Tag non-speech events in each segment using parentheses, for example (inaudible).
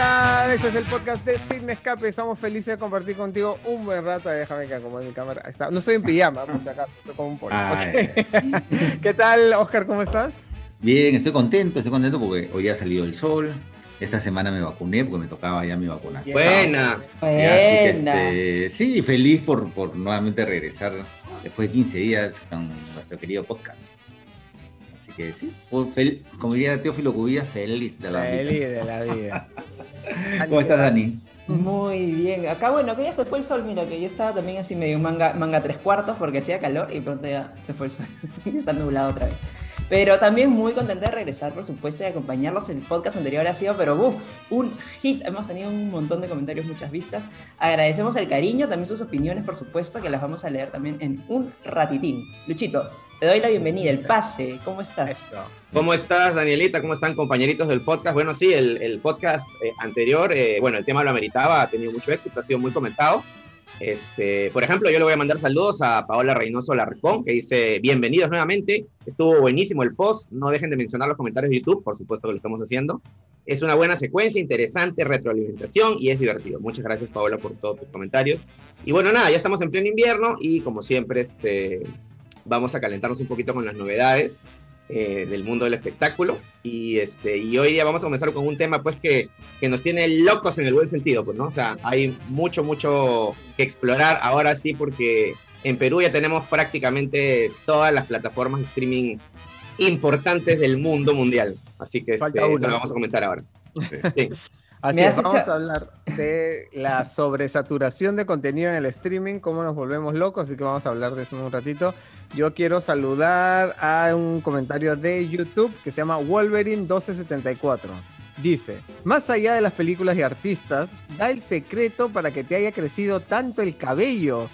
tal? Este es el podcast de Sin Escape. Estamos felices de compartir contigo un buen rato. Déjame que acomode mi cámara. Ahí está. No estoy en pijama, por si acaso. Estoy con un pollo. Okay. (laughs) ¿Qué tal, Oscar? ¿Cómo estás? Bien, estoy contento. Estoy contento porque hoy ha salido el sol. Esta semana me vacuné porque me tocaba ya mi vacunación. Buena. Buena. Este, sí, feliz por, por nuevamente regresar después de 15 días con nuestro querido podcast que sí, como diría Teófilo Cubilla, feliz de la vida. Feliz de la vida. (laughs) ¿Cómo estás, Dani? Muy bien. Acá, bueno, que ya se fue el sol, mira, que yo estaba también así medio manga, manga tres cuartos porque hacía calor y pronto ya se fue el sol. (laughs) está nublado otra vez. Pero también muy contenta de regresar, por supuesto, y acompañarlos. El podcast anterior ha sido, pero uff, un hit. Hemos tenido un montón de comentarios, muchas vistas. Agradecemos el cariño, también sus opiniones, por supuesto, que las vamos a leer también en un ratitín. Luchito, te doy la bienvenida, el pase. ¿Cómo estás? ¿Cómo estás, Danielita? ¿Cómo están, compañeritos del podcast? Bueno, sí, el, podcast eh, anterior, eh, bueno, el tema lo ameritaba, ha tenido mucho éxito, ha sido muy comentado. Este, por ejemplo, yo le voy a mandar saludos a Paola Reynoso Larcón, que dice, bienvenidos nuevamente, estuvo buenísimo el post, no dejen de mencionar los comentarios de YouTube, por supuesto que lo estamos haciendo. Es una buena secuencia, interesante retroalimentación y es divertido. Muchas gracias, Paola, por todos tus comentarios. Y bueno, nada, ya estamos en pleno invierno y como siempre, este, vamos a calentarnos un poquito con las novedades. Eh, del mundo del espectáculo. Y, este, y hoy día vamos a comenzar con un tema pues que, que, nos tiene locos en el buen sentido, pues, ¿no? O sea, hay mucho, mucho que explorar ahora sí porque en Perú ya tenemos prácticamente todas las plataformas de streaming importantes del mundo mundial. Así que este, eso lo vamos a comentar ahora. Sí. Así es, vamos a hablar de la sobresaturación de contenido en el streaming, cómo nos volvemos locos, así que vamos a hablar de eso en un ratito. Yo quiero saludar a un comentario de YouTube que se llama Wolverine 1274. Dice, más allá de las películas y artistas, da el secreto para que te haya crecido tanto el cabello.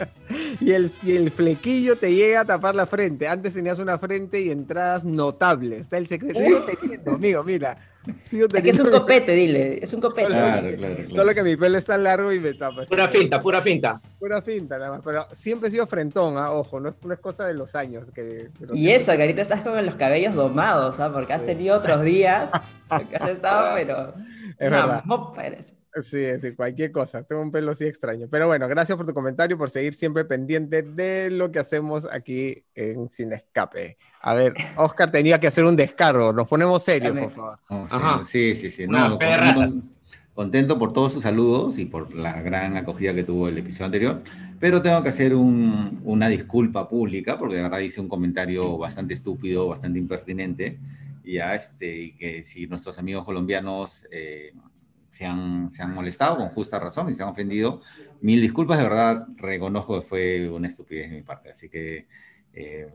(laughs) y, el, y el flequillo te llega a tapar la frente. Antes tenías una frente y entradas notables. Da el secreto. Teniendo, amigo, mira (laughs) es que es un copete, dile. Es un copete. Claro, Solo que mi pelo está largo y me tapa. Pura finta, pura finta. Pura finta, nada más. Pero siempre he sido frentón, ¿ah? ojo, no es, no es, cosa de los años. Que, y eso, que ahorita estás con los cabellos domados, ¿ah? Porque has tenido otros días (laughs) que has estado, pero. Es verdad. Sí, sí, cualquier cosa. Tengo un pelo así extraño. Pero bueno, gracias por tu comentario, por seguir siempre pendiente de lo que hacemos aquí en Sin Escape. A ver, Oscar tenía que hacer un descargo. Nos ponemos serios, por favor. sí, sí, sí. contento, por todos sus saludos y por la gran acogida que tuvo el episodio anterior. Pero tengo que hacer una disculpa pública porque de verdad hice un comentario bastante estúpido, bastante impertinente. Y, ya, este, y que si nuestros amigos colombianos. Eh, se han, se han molestado con justa razón y se han ofendido. Mil disculpas, de verdad reconozco que fue una estupidez de mi parte, así que eh,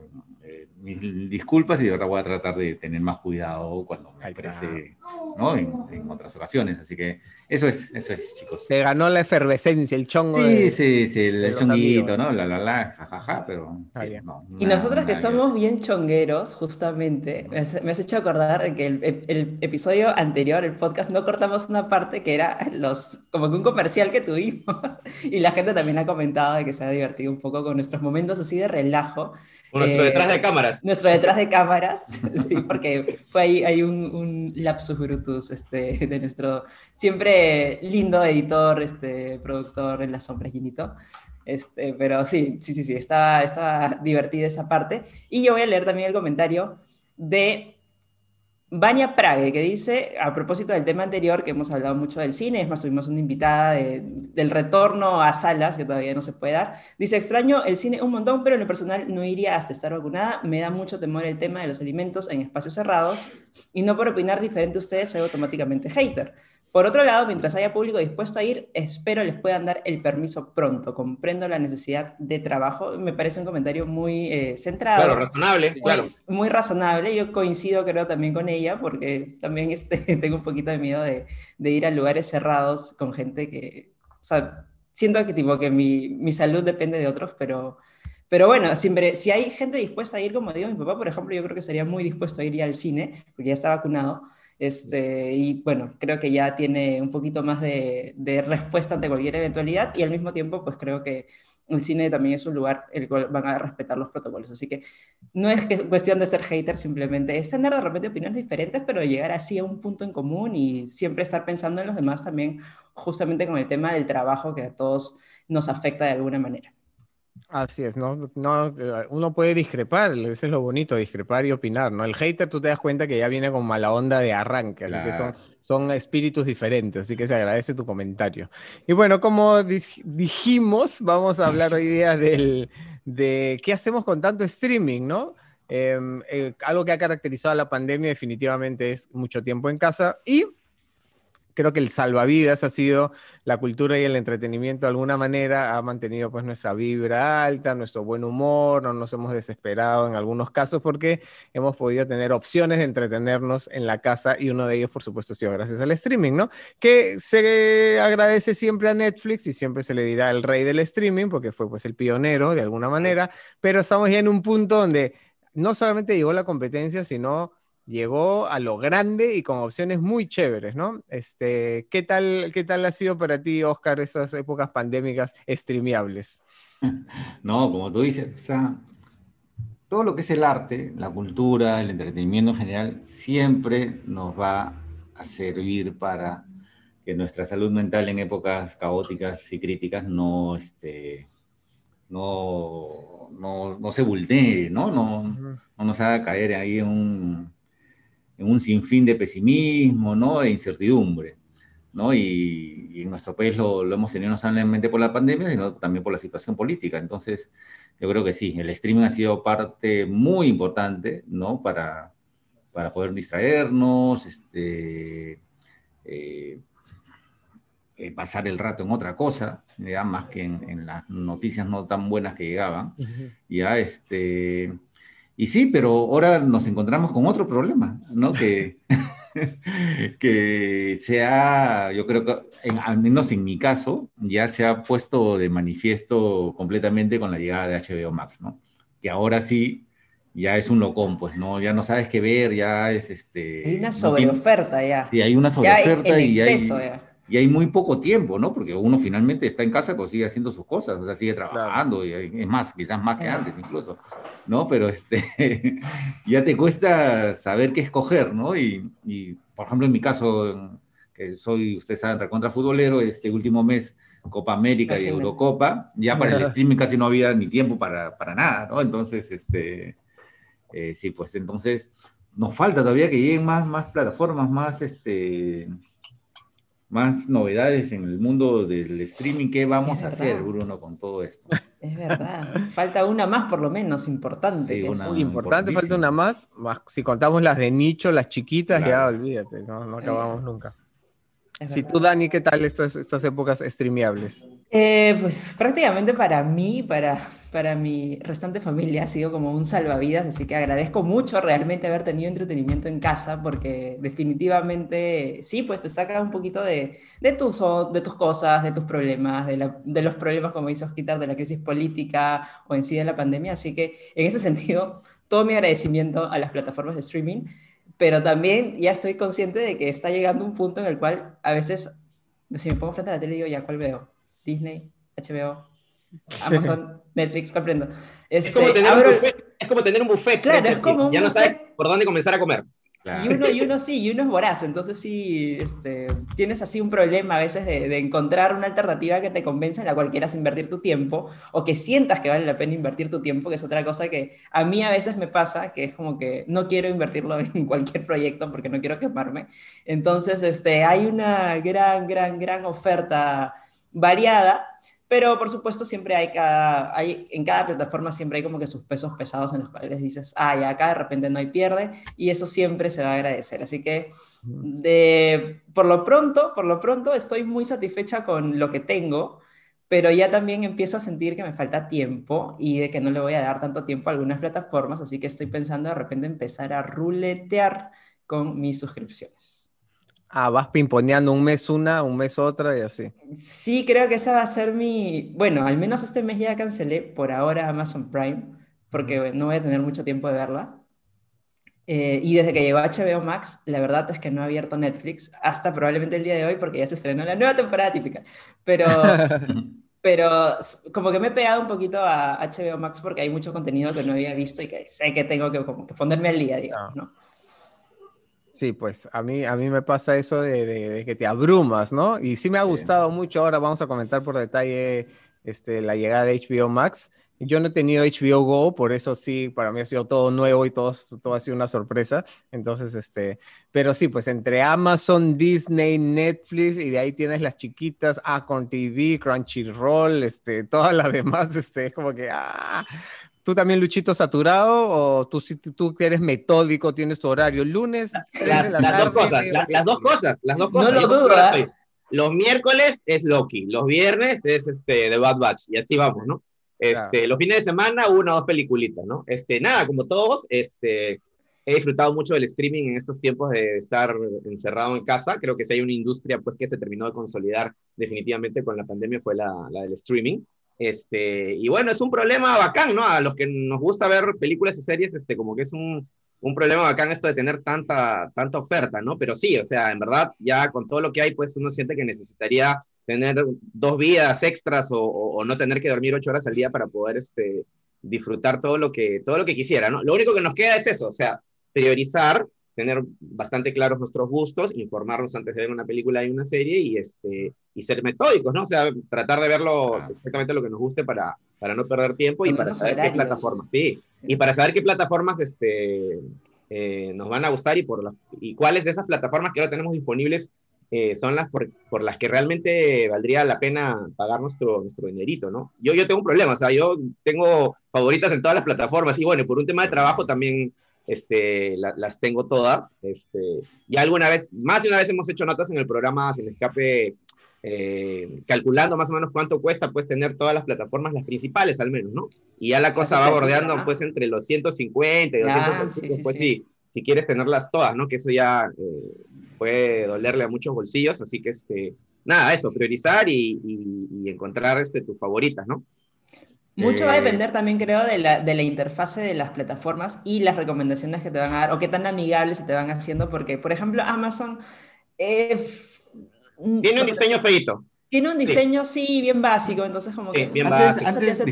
eh, mis disculpas y de verdad voy a tratar de tener más cuidado cuando me exprese ¿no? en, otras ocasiones. Así que eso es, eso es, chicos. Se ganó la efervescencia, el chongo. Sí, sí, sí, el, chonguito, ¿no? La, la, la, jajaja, pero. y nosotros que somos bien chongueros, justamente, me has, hecho acordar de que el, el, episodio anterior, el podcast, no cortamos una parte que era los, como que un comercial que tuvimos. (laughs) y la gente también ha comentado de que se ha divertido un poco con nuestros momentos así de relajo. Nuestro detrás de cámaras. Nuestro detrás de cámaras, (laughs) sí, porque fue ahí hay un, un, lapsus brutus este, de nuestro siempre lindo editor, este, productor en la sombra, Ginito. Este, pero sí, sí, sí, sí, está, está divertida esa parte. Y yo voy a leer también el comentario de Vania Prague, que dice, a propósito del tema anterior, que hemos hablado mucho del cine, es más, tuvimos una invitada del retorno a salas, que todavía no se puede dar, dice, extraño el cine un montón, pero en lo personal no iría hasta estar vacunada, me da mucho temor el tema de los alimentos en espacios cerrados, y no por opinar diferente a ustedes soy automáticamente hater. Por otro lado, mientras haya público dispuesto a ir, espero les puedan dar el permiso pronto. Comprendo la necesidad de trabajo. Me parece un comentario muy eh, centrado. Claro, razonable. Muy, claro. muy razonable. Yo coincido, creo, también con ella, porque también (laughs) este, tengo un poquito de miedo de, de, ir a lugares cerrados con gente que. O sea, siento que, tipo, que mi, mi salud depende de otros, pero. Pero bueno, siempre, si hay gente dispuesta a ir, como digo mi papá, por ejemplo, yo creo que sería muy dispuesto a ir al cine, porque ya está vacunado. Este, y bueno, creo que ya tiene un poquito más de, respuesta ante cualquier eventualidad y al mismo tiempo, pues creo que el cine también es un lugar el cual van a respetar los protocolos. Así que no es que, cuestión de ser hater, simplemente es tener de repente opiniones diferentes, pero llegar así a un punto en común y siempre estar pensando en los demás también, justamente con el tema del trabajo que a todos nos afecta de alguna manera. Así es, ¿no? no eh, uno puede discrepar, eso es lo bonito, discrepar y opinar, ¿no? El hater tú te das cuenta que ya viene con mala onda de arranque, así que son, son espíritus diferentes, así que se agradece tu comentario. Y bueno, como dijimos, vamos a hablar hoy día del, de qué hacemos con tanto streaming, ¿no? Em, eh, algo que ha caracterizado a la pandemia definitivamente es mucho tiempo en casa y creo que el salvavidas ha sido la cultura y el entretenimiento de alguna manera, ha mantenido pues nuestra vibra alta, nuestro buen humor, no nos hemos desesperado en algunos casos porque hemos podido tener opciones de entretenernos en la casa y uno de ellos por supuesto ha sido gracias al streaming, ¿no? Que se agradece siempre a Netflix y siempre se le dirá el rey del streaming porque fue pues el pionero de alguna manera, pero estamos ya en un punto donde no solamente llegó la competencia, sino llegó a lo grande y con opciones muy chéveres, ¿no? Este, ¿qué tal, qué tal ha sido para ti, Oscar, esas épocas pandémicas streameables? (laughs) No, como tú dices, o sea, todo lo que es el arte, la cultura, el entretenimiento en general, siempre nos va a servir para que nuestra salud mental en épocas caóticas y críticas no, este, no, no, se vulnere, ¿no? No, no nos haga caer ahí en un, un sinfín de pesimismo, ¿no? E incertidumbre, ¿no? Y, en nuestro país lo, hemos tenido no solamente por la pandemia, sino también por la situación política. Entonces, yo creo que sí, el streaming ha sido parte muy importante, ¿no? Para, para poder distraernos, este, eh, eh, pasar el rato en otra cosa, ya más que en, las noticias no tan buenas que llegaban. Ya, este, y sí, pero ahora nos encontramos con otro problema, ¿no? Que, (laughs) que se ha, yo creo que, al menos en mi caso, ya se ha puesto de manifiesto completamente con la llegada de HBO Max, ¿no? Que ahora sí ya es un locón, pues, ¿no? Ya no sabes qué ver, ya es este... Hay una sobreoferta ya. Sí, hay una sobreoferta y exceso, hay, y hay muy poco tiempo, ¿no? Porque uno finalmente está en casa, pues sigue haciendo sus cosas, o sea, sigue trabajando, y es más, quizás más que antes incluso, ¿no? Pero este, (laughs) ya te cuesta saber qué escoger, ¿no? Y, y, por ejemplo, en mi caso, que soy, usted sabe, recontra futbolero, este último mes, Copa América y Eurocopa, ya para el streaming casi no había ni tiempo para, para nada, ¿no? Entonces, este, eh, sí, pues entonces nos falta todavía que lleguen más, más plataformas, más, este, más novedades en el mundo del streaming. ¿Qué vamos a hacer, Bruno, con todo esto? Es verdad. Falta una más, por lo menos, importante. Muy importante, falta una más, Si contamos las de nicho, las chiquitas, ya olvídate, no, no acabamos nunca. Si tú, Dani, ¿qué tal estas, estas épocas streameables? Eh, pues prácticamente para mí, para, para mi restante familia, ha sido como un salvavidas, así que agradezco mucho realmente haber tenido entretenimiento en casa, porque definitivamente sí, pues te saca un poquito de, de, tus, de tus cosas, de tus problemas, de, de los problemas, como hizo quitar de la crisis política o en sí de la pandemia, así que en ese (laughs) sentido, todo mi agradecimiento a las plataformas de streaming pero también ya estoy consciente de que está llegando un punto en el cual a veces, si me pongo frente a la tele, digo, ya, ¿cuál veo? Disney, HBO, (laughs) Amazon, Netflix, comprendo. es, como este, tener un buffet, es como tener un buffet. Claro, es como un Ya no sabes por dónde comenzar a comer. Y, uno, y uno sí, y uno es voraz, entonces sí, este, tienes así un problema a veces de, de, encontrar una alternativa que te convenza en la cual quieras invertir tu tiempo o que sientas que vale la pena invertir tu tiempo, que es otra cosa que a mí a veces me pasa, que es como que no quiero invertirlo (laughs) en cualquier proyecto porque no quiero quemarme. Entonces, este, hay una gran, gran, gran oferta variada pero por supuesto siempre hay cada, hay, en cada plataforma siempre hay como que sus pesos pesados en los cuales dices, ah, ya acá de repente no hay pierde, y eso siempre se va a agradecer. Así que de, por lo pronto, por lo pronto estoy muy satisfecha con lo que tengo, pero ya también empiezo a sentir que me falta tiempo y de que no le voy a dar tanto tiempo a algunas plataformas, así que estoy pensando de repente empezar a ruletear con mis suscripciones. Ah, vas pimponeando un mes una, un mes otra y así. Sí, creo que esa va a ser mi... Bueno, al menos este mes ya cancelé por ahora Amazon Prime, porque no voy a tener mucho tiempo de verla. Eh, y desde que llegó HBO Max, la verdad es que no he abierto Netflix hasta probablemente el día de hoy, porque ya se estrenó la nueva temporada típica. Pero, (laughs) pero como que me he pegado un poquito a HBO Max porque hay mucho contenido que no había visto y que sé que tengo que, como que ponerme al día, digamos, ¿no? Sí, pues a mí, a mí me pasa eso de, de, que te abrumas, ¿no? Y sí me ha gustado mucho, ahora vamos a comentar por detalle este, la llegada de HBO Max. Yo no he tenido HBO Go, por eso sí, para mí ha sido todo nuevo y todo, todo ha sido una sorpresa. Entonces, este, pero sí, pues entre Amazon, Disney, Netflix y de ahí tienes las chiquitas, Acorn TV, Crunchyroll, este, todas las (laughs) demás, este, es como que, ah, ¿Tú también, Luchito, saturado o tú, tú eres metódico, tienes tu horario? Lunes, las, dos cosas, las dos cosas, las dos cosas. No lo dudo. ¿eh? Los miércoles es Loki, los viernes es este, The Bad Batch y así vamos, ¿no? Este, Los fines de semana, una o dos peliculitas, ¿no? Este, nada, como todos, este, he disfrutado mucho del streaming en estos tiempos de estar encerrado en casa. Creo que si hay una industria pues, que se terminó de consolidar definitivamente con la pandemia fue la, la del streaming. Este, y bueno, es un problema bacán, ¿no? A los que nos gusta ver películas y series, este, como que es un, un problema bacán esto de tener tanta, tanta oferta, ¿no? Pero sí, o sea, en verdad, ya con todo lo que hay, pues uno siente que necesitaría tener dos vidas extras o, no tener que dormir ocho horas al día para poder este, disfrutar todo lo, que, todo lo que quisiera, ¿no? Lo único que nos queda es eso, o sea, priorizar tener bastante claros nuestros gustos, informarnos antes de ver una película y una serie y, este, y ser metódicos, ¿no? O sea, tratar de verlo exactamente lo que nos guste para, para no perder tiempo y para saber qué plataformas, sí, y para saber qué plataformas este, eh, nos van a gustar y, por y cuáles de esas plataformas que ahora tenemos disponibles eh, son las por, por, las que realmente valdría la pena pagar nuestro, nuestro dinerito, ¿no? Yo, yo tengo un problema, o sea, yo tengo favoritas en todas las plataformas y bueno, por un tema de trabajo también este, las tengo todas. Este, ya alguna vez, más de una vez hemos hecho notas en el programa Sin Escape, eh, calculando más o menos cuánto cuesta pues tener todas las plataformas, las principales al menos, ¿no? Y ya la cosa va bordeando pues entre los 150 y 200, pues sí. si quieres tenerlas todas, ¿no? Que eso ya eh, puede dolerle a muchos bolsillos, así que este, nada, eso, priorizar y, y encontrar este, tus favoritas, ¿no? Mucho va a eh, depender también, creo, de la, de la interfase de las plataformas y las recomendaciones que te van a dar o qué tan amigables se te van haciendo, porque, por ejemplo, Amazon... Eh, tiene un diseño feito. Tiene un diseño, sí. bien básico, entonces como que... Bien antes, antes,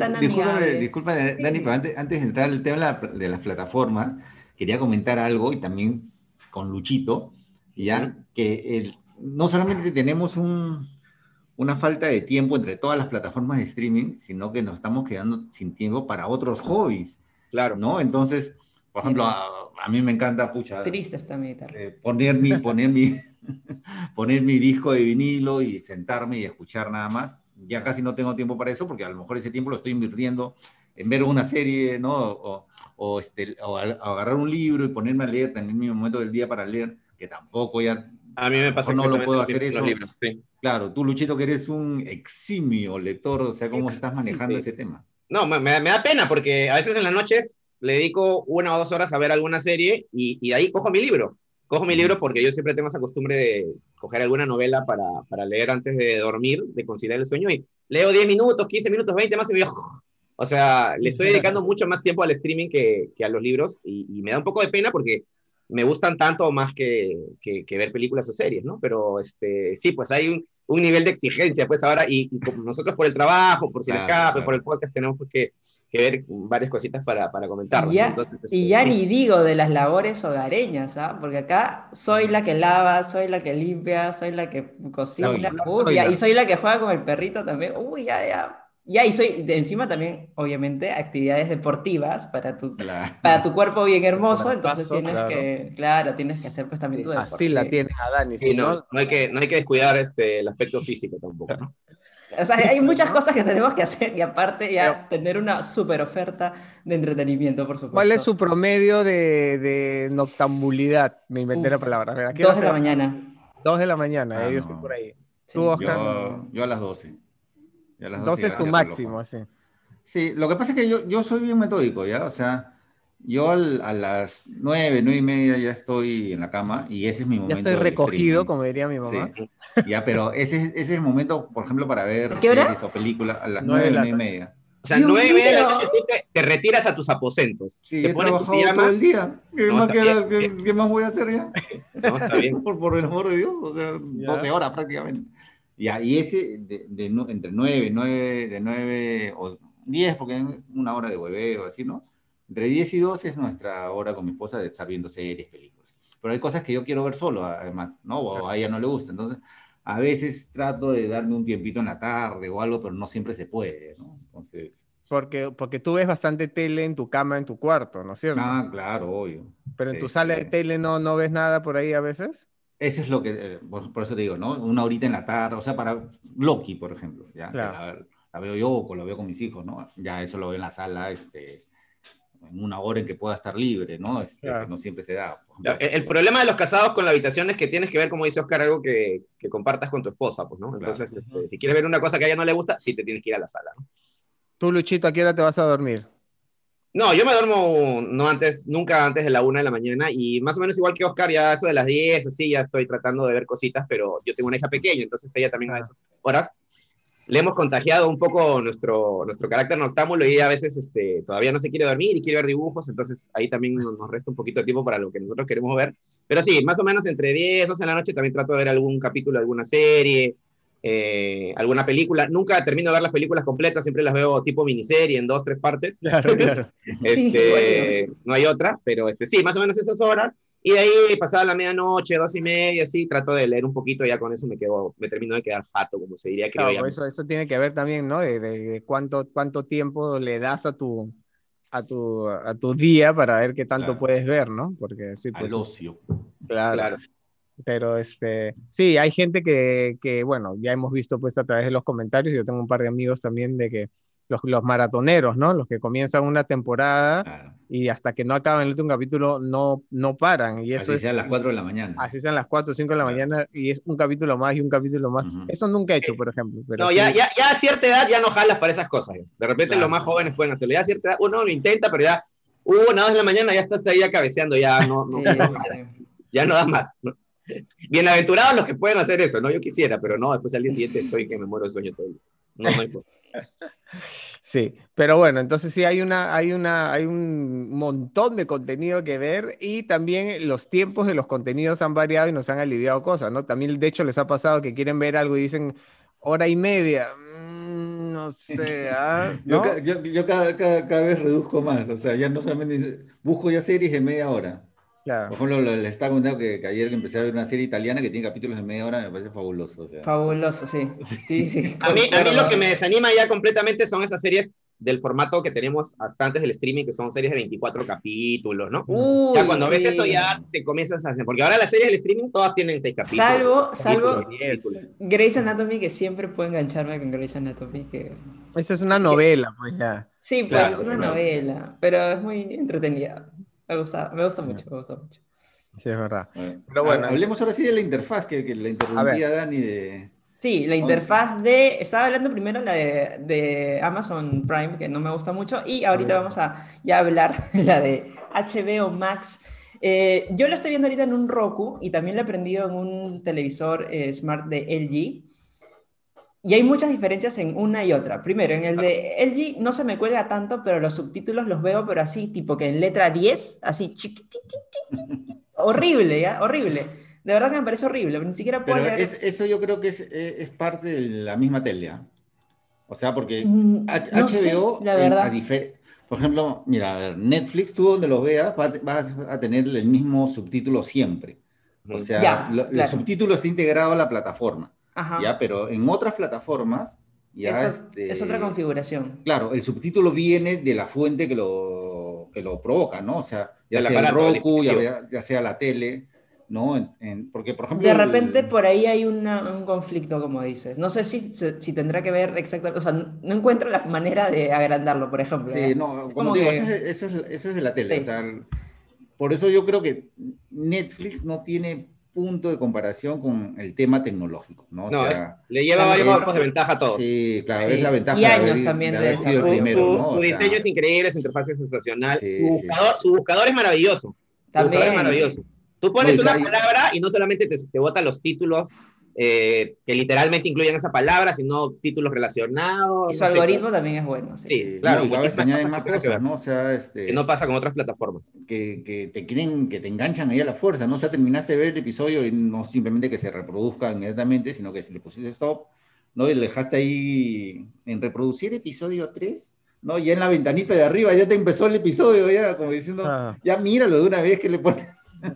disculpa, Dani, pero antes, antes, de entrar al tema de las plataformas, quería comentar algo y también con Luchito, ya, que el, no solamente tenemos un, una falta de tiempo entre todas las plataformas de streaming, sino que nos estamos quedando sin tiempo para otros hobbies. Claro. ¿No? Entonces, por ejemplo, a, mí me encanta, pucha. Triste está mi eh, poner, mi, poner, mi, (laughs) poner mi disco de vinilo y sentarme y escuchar nada más. Ya casi no tengo tiempo para eso, porque a lo mejor ese tiempo lo estoy invirtiendo en ver una serie, ¿no? O, o este, o agarrar un libro y ponerme a leer, también mi momento del día para leer, que tampoco ya a mí me pasa no lo puedo hacer eso. Claro, tú, Luchito, que eres un eximio lector, o sea, ¿cómo estás manejando ese tema? No, me, me, da pena porque a veces en las noches le dedico una o dos horas a ver alguna serie y, y ahí cojo mi libro. Cojo mi libro porque yo siempre tengo esa costumbre de coger alguna novela para, para leer antes de dormir, de conciliar el sueño y leo 10 minutos, 15 minutos, 20 más y me (laughs) O sea, le estoy dedicando (laughs) mucho más tiempo al streaming que, que a los libros y, y, me da un poco de pena porque me gustan tanto más que, que, ver películas o series, ¿no? Pero este, sí, pues hay un, un nivel de exigencia, pues ahora, y, nosotros por el trabajo, por si claro, escape, por el podcast, tenemos pues, que, que, ver varias cositas para, para comentar. Y ya, este, y ya ni digo de las labores hogareñas, ¿ah? Porque acá soy la que lava, soy la que limpia, soy la que cocina, y soy la que juega con el perrito también, uy, ya, ya y ahí soy, de encima también, obviamente, actividades deportivas para tu, para tu cuerpo bien hermoso, entonces tienes que, claro, tienes que hacer pues también tu deporte. Así la tienes a Dani. Sí, no, no, hay que, no hay que descuidar este, el aspecto físico tampoco, ¿no? O sea, hay muchas cosas que tenemos que hacer y aparte ya tener una super oferta de entretenimiento, por supuesto. ¿Cuál es su promedio de, de noctambulidad? Me inventé la palabra. dos de la mañana. Dos de la mañana, ah, yo estoy por ahí. yo, yo a las doce. Dos es tu máximo, sí. Sí, lo que pasa es que yo, yo soy bien metódico, ¿ya? O sea, yo a las nueve, nueve y media ya estoy en la cama y ese es mi momento. Ya estoy recogido, como diría mi mamá. Sí, ya, pero ese, ese, es el momento, por ejemplo, para ver series o películas a las nueve, nueve y media. O sea, nueve y media te, retiras a tus aposentos. Sí, he trabajado todo el día. ¿Qué, más, ¿qué, más, voy a hacer ya? No, está bien. (laughs) por, por, el amor de Dios, o sea, 12 horas prácticamente. Y ese de, entre 9, 9, de 9 o 10, porque es una hora de hueveo, así, ¿no? Entre 10 y 12 es nuestra hora con mi esposa de estar viendo series, películas. Pero hay cosas que yo quiero ver solo, además, ¿no? O a ella no le gusta. Entonces, a veces trato de darme un tiempito en la tarde o algo, pero no siempre se puede, ¿no? Entonces... Porque, porque tú ves bastante tele en tu cama, en tu cuarto, ¿no es cierto? Ah, claro, obvio. Pero en tu sala de tele no, no ves nada por ahí a veces. Eso es lo que, eh, por, eso te digo, ¿no? Una horita en la tarde, o sea, para Loki, por ejemplo, ¿ya? La, veo yo o la veo con mis hijos, ¿no? Ya eso lo veo en la sala, este, en una hora en que pueda estar libre, ¿no? Este, no siempre se da. El, problema de los casados con la habitación es que tienes que ver, como dice Oscar, algo que, que compartas con tu esposa, pues, ¿no? Entonces, este, si quieres ver una cosa que a ella no le gusta, sí te tienes que ir a la sala, ¿no? Tú, Luchito, ¿a qué hora te vas a dormir? No, yo me duermo no antes, nunca antes de la una de la mañana y más o menos igual que Oscar, ya eso de las 10, así ya estoy tratando de ver cositas, pero yo tengo una hija pequeña, entonces ella también a esas horas le hemos contagiado un poco nuestro, nuestro carácter noctámbulo y a veces este, todavía no se quiere dormir y quiere ver dibujos, entonces ahí también nos, resta un poquito de tiempo para lo que nosotros queremos ver. Pero sí, más o menos entre 10, 11 de la noche también trato de ver algún capítulo alguna serie, eh, alguna película. Nunca termino de ver las películas completas, siempre las veo tipo miniserie en dos, tres partes. (laughs) Claro, claro. este, (laughs) no hay otra, pero este, sí, más o menos esas horas. Y de ahí, pasada la medianoche, dos y media, así, trato de leer un poquito, ya con eso me quedo, me termino de quedar fato, como se diría. Claro, eso, eso tiene que ver también, ¿no? De, cuánto, cuánto tiempo le das a tu, a tu, a tu día para ver qué tanto puedes ver, ¿no? Porque sí, pues, Al ocio. Claro. claro. Pero este, sí, hay gente que, que, bueno, ya hemos visto pues a través de los comentarios, yo tengo un par de amigos también de que los, los maratoneros, ¿no? Los que comienzan una temporada y hasta que no acaban el último capítulo no, no paran. Y eso así sean las 4 de la mañana. Así sean las 4 o 5 de la mañana y es un capítulo más y un capítulo más. Eso nunca he hecho, por ejemplo. Pero no, ya, ya, ya, a cierta edad ya no jalas para esas cosas. De repente los más jóvenes pueden hacerlo. Ya a cierta edad uno lo intenta, pero ya, uh, nada de la mañana ya estás ahí cabeceando, ya no, no, ya no da más. ¿no? Bienaventurados los que pueden hacer eso, ¿no? Yo quisiera, pero no, después al día siguiente estoy que me muero de sueño todo el día. No, no importa. (laughs) Sí, pero bueno, entonces sí hay una, hay una, hay un montón de contenido que ver y también los tiempos de los contenidos han variado y nos han aliviado cosas, ¿no? También de hecho les ha pasado que quieren ver algo y dicen hora y media. Mm, no sé, (laughs) ¿ah? Yo, cada, cada, vez reduzco más, o sea, ya no solamente busco ya series de media hora. Por ejemplo, les estaba contando que, ayer empecé a ver una serie italiana que tiene capítulos de media hora, me parece fabuloso. Fabuloso, (laughs) sí. sí, sí. (laughs) A, mí, lo que me desanima ya completamente son esas series del formato que tenemos hasta antes del streaming, que son series de 24 capítulos, ¿no? ya cuando ves esto ya te comienzas a hacer, porque ahora las series del streaming todas tienen 6 capítulos. Salvo, salvo Grey's Anatomy, que siempre puedo engancharme con Grey's Anatomy. Que... Esa es una novela, pues ya. Sí, pues es una novela, pero es muy entretenida. Me gusta, me gusta mucho, me gusta mucho. Sí, es verdad. Pero bueno, hablemos ahora sí de la interfaz que, que la interrumpía Dani de... Sí, la interfaz de. Estaba hablando primero la de, de, Amazon Prime, que no me gusta mucho, y ahorita vamos a ya hablar (laughs) la de HBO Max. Eh, yo lo estoy viendo ahorita en un Roku y también lo he aprendido en un televisor eh, smart de LG. Y hay muchas diferencias en una y otra. Primero, en el de LG no se me cuelga tanto, pero los subtítulos los veo, pero así, tipo que en letra 10, así (laughs) horrible, ¿ya? Horrible. De verdad que me parece horrible, ni siquiera puedo pero eso yo creo que es, eh, es, parte de la misma tele. ¿ah? O sea, porque mm, HBO, la verdad. por ejemplo, mira, a ver, Netflix, tú donde lo veas, vas, a tener el mismo subtítulo siempre. O sea, el subtítulo está integrado a la plataforma. ¿Ya? Pero en otras plataformas ya este, es otra configuración. Claro, el subtítulo viene de la fuente que lo, que lo provoca, ¿no? O sea, ya sea el Roku, ya, sea la tele, ¿no? porque, por ejemplo... De repente por ahí hay un conflicto, como dices. No sé si, si tendrá que ver exactamente, o sea, no encuentro la manera de agrandarlo, por ejemplo. Sí, no, como, digo, eso, es, eso, es, de la tele. O sea, por eso yo creo que Netflix no tiene punto de comparación con el tema tecnológico, ¿no? no le lleva varios de ventaja a todos. Sí, claro, es la ventaja y años también de, haber sido el primero, ¿no? Su, diseño es increíble, su interfaz es sensacional, su, buscador, su, buscador, es maravilloso. También. Su buscador es maravilloso. Tú pones una palabra y no solamente te, te bota los títulos eh, que literalmente incluyen esa palabra, sino títulos relacionados. Y su algoritmo también es bueno. Sí, claro. y cada añaden más cosas, ¿no? O sea, este, que no pasa con otras plataformas. Que, que, te quieren, que te enganchan ahí a la fuerza, ¿no? O sea, terminaste de ver el episodio y no simplemente que se reproduzca inmediatamente, sino que si le pusiste stop, ¿no? Y le dejaste ahí en reproducir episodio 3, ¿no? Ya en la ventanita de arriba ya te empezó el episodio, ya como diciendo, ah. ya míralo de una vez que le pones.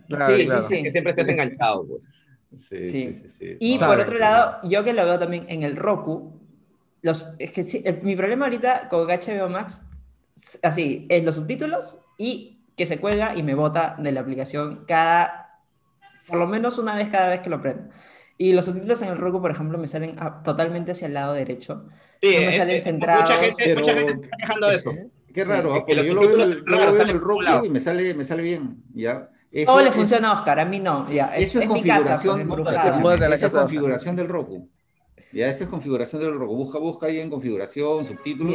Claro, sí, sí, sí. Que siempre estés enganchado, pues. Sí, sí, sí. Y por otro lado, yo que lo veo también en el Roku, los, es que mi problema ahorita con HBO Max, así, es los subtítulos y que se cuelga y me bota de la aplicación cada, por lo menos una vez cada vez que lo prendo. Y los subtítulos en el Roku, por ejemplo, me salen totalmente hacia el lado derecho. Sí, no me salen centrados. Mucha gente, mucha gente se está quejando de eso. Qué raro, porque yo lo veo, en el Roku y me sale, me sale bien, ¿ya? Eso le funciona a Oscar, a mí no. Ya, es, eso es, configuración, mi casa, esa es configuración del Roku. Ya, esa es configuración del Roku. Busca, busca ahí en configuración, subtítulos.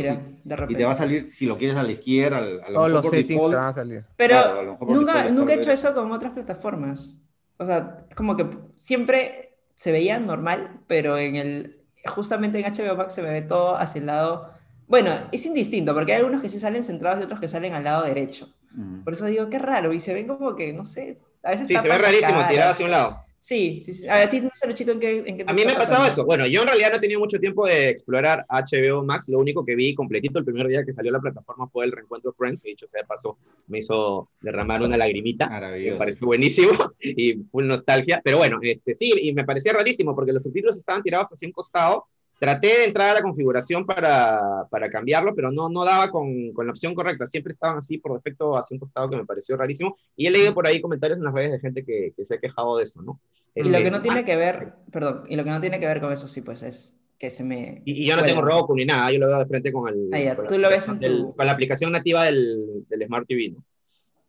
y, te va a salir, si lo quieres a la izquierda, a Todos los settings te van a salir. Pero nunca, nunca he hecho eso con otras plataformas. O sea, como que siempre se veía normal, pero en el, justamente en HBO Max se ve todo hacia el lado, bueno, es indistinto, porque hay algunos que sí salen centrados y otros que salen al lado derecho. Por eso digo, qué raro, y se ven como que, no sé, a veces... Sí, se ve rarísimo, tirado hacia un lado. Sí, sí, sí. A ti no sé, Luchito, ¿en qué, en qué A mí me pasaba eso. Bueno, yo en realidad no he tenido mucho tiempo de explorar HBO Max. Lo único que vi completito el primer día que salió la plataforma fue el reencuentro Friends, que dicho sea de paso, me hizo derramar una lagrimita. Maravilloso. Me pareció buenísimo (laughs) y full nostalgia. Pero bueno, este, sí, y me parecía rarísimo porque los subtítulos estaban tirados hacia un costado Traté de entrar a la configuración para, para cambiarlo, pero no, no daba con, con, la opción correcta. Siempre estaban así por defecto hacia un costado que me pareció rarísimo. Y he leído por ahí comentarios en las redes de gente que, que se ha quejado de eso, ¿no? y lo que no tiene ah, que ver, perdón, y lo que no tiene que ver con eso, sí, pues es que se me... Y, yo no tengo Roku ni nada, yo lo veo de frente con el... Ah, tú lo ves en tu... con la aplicación nativa del, del Smart TV, ¿no?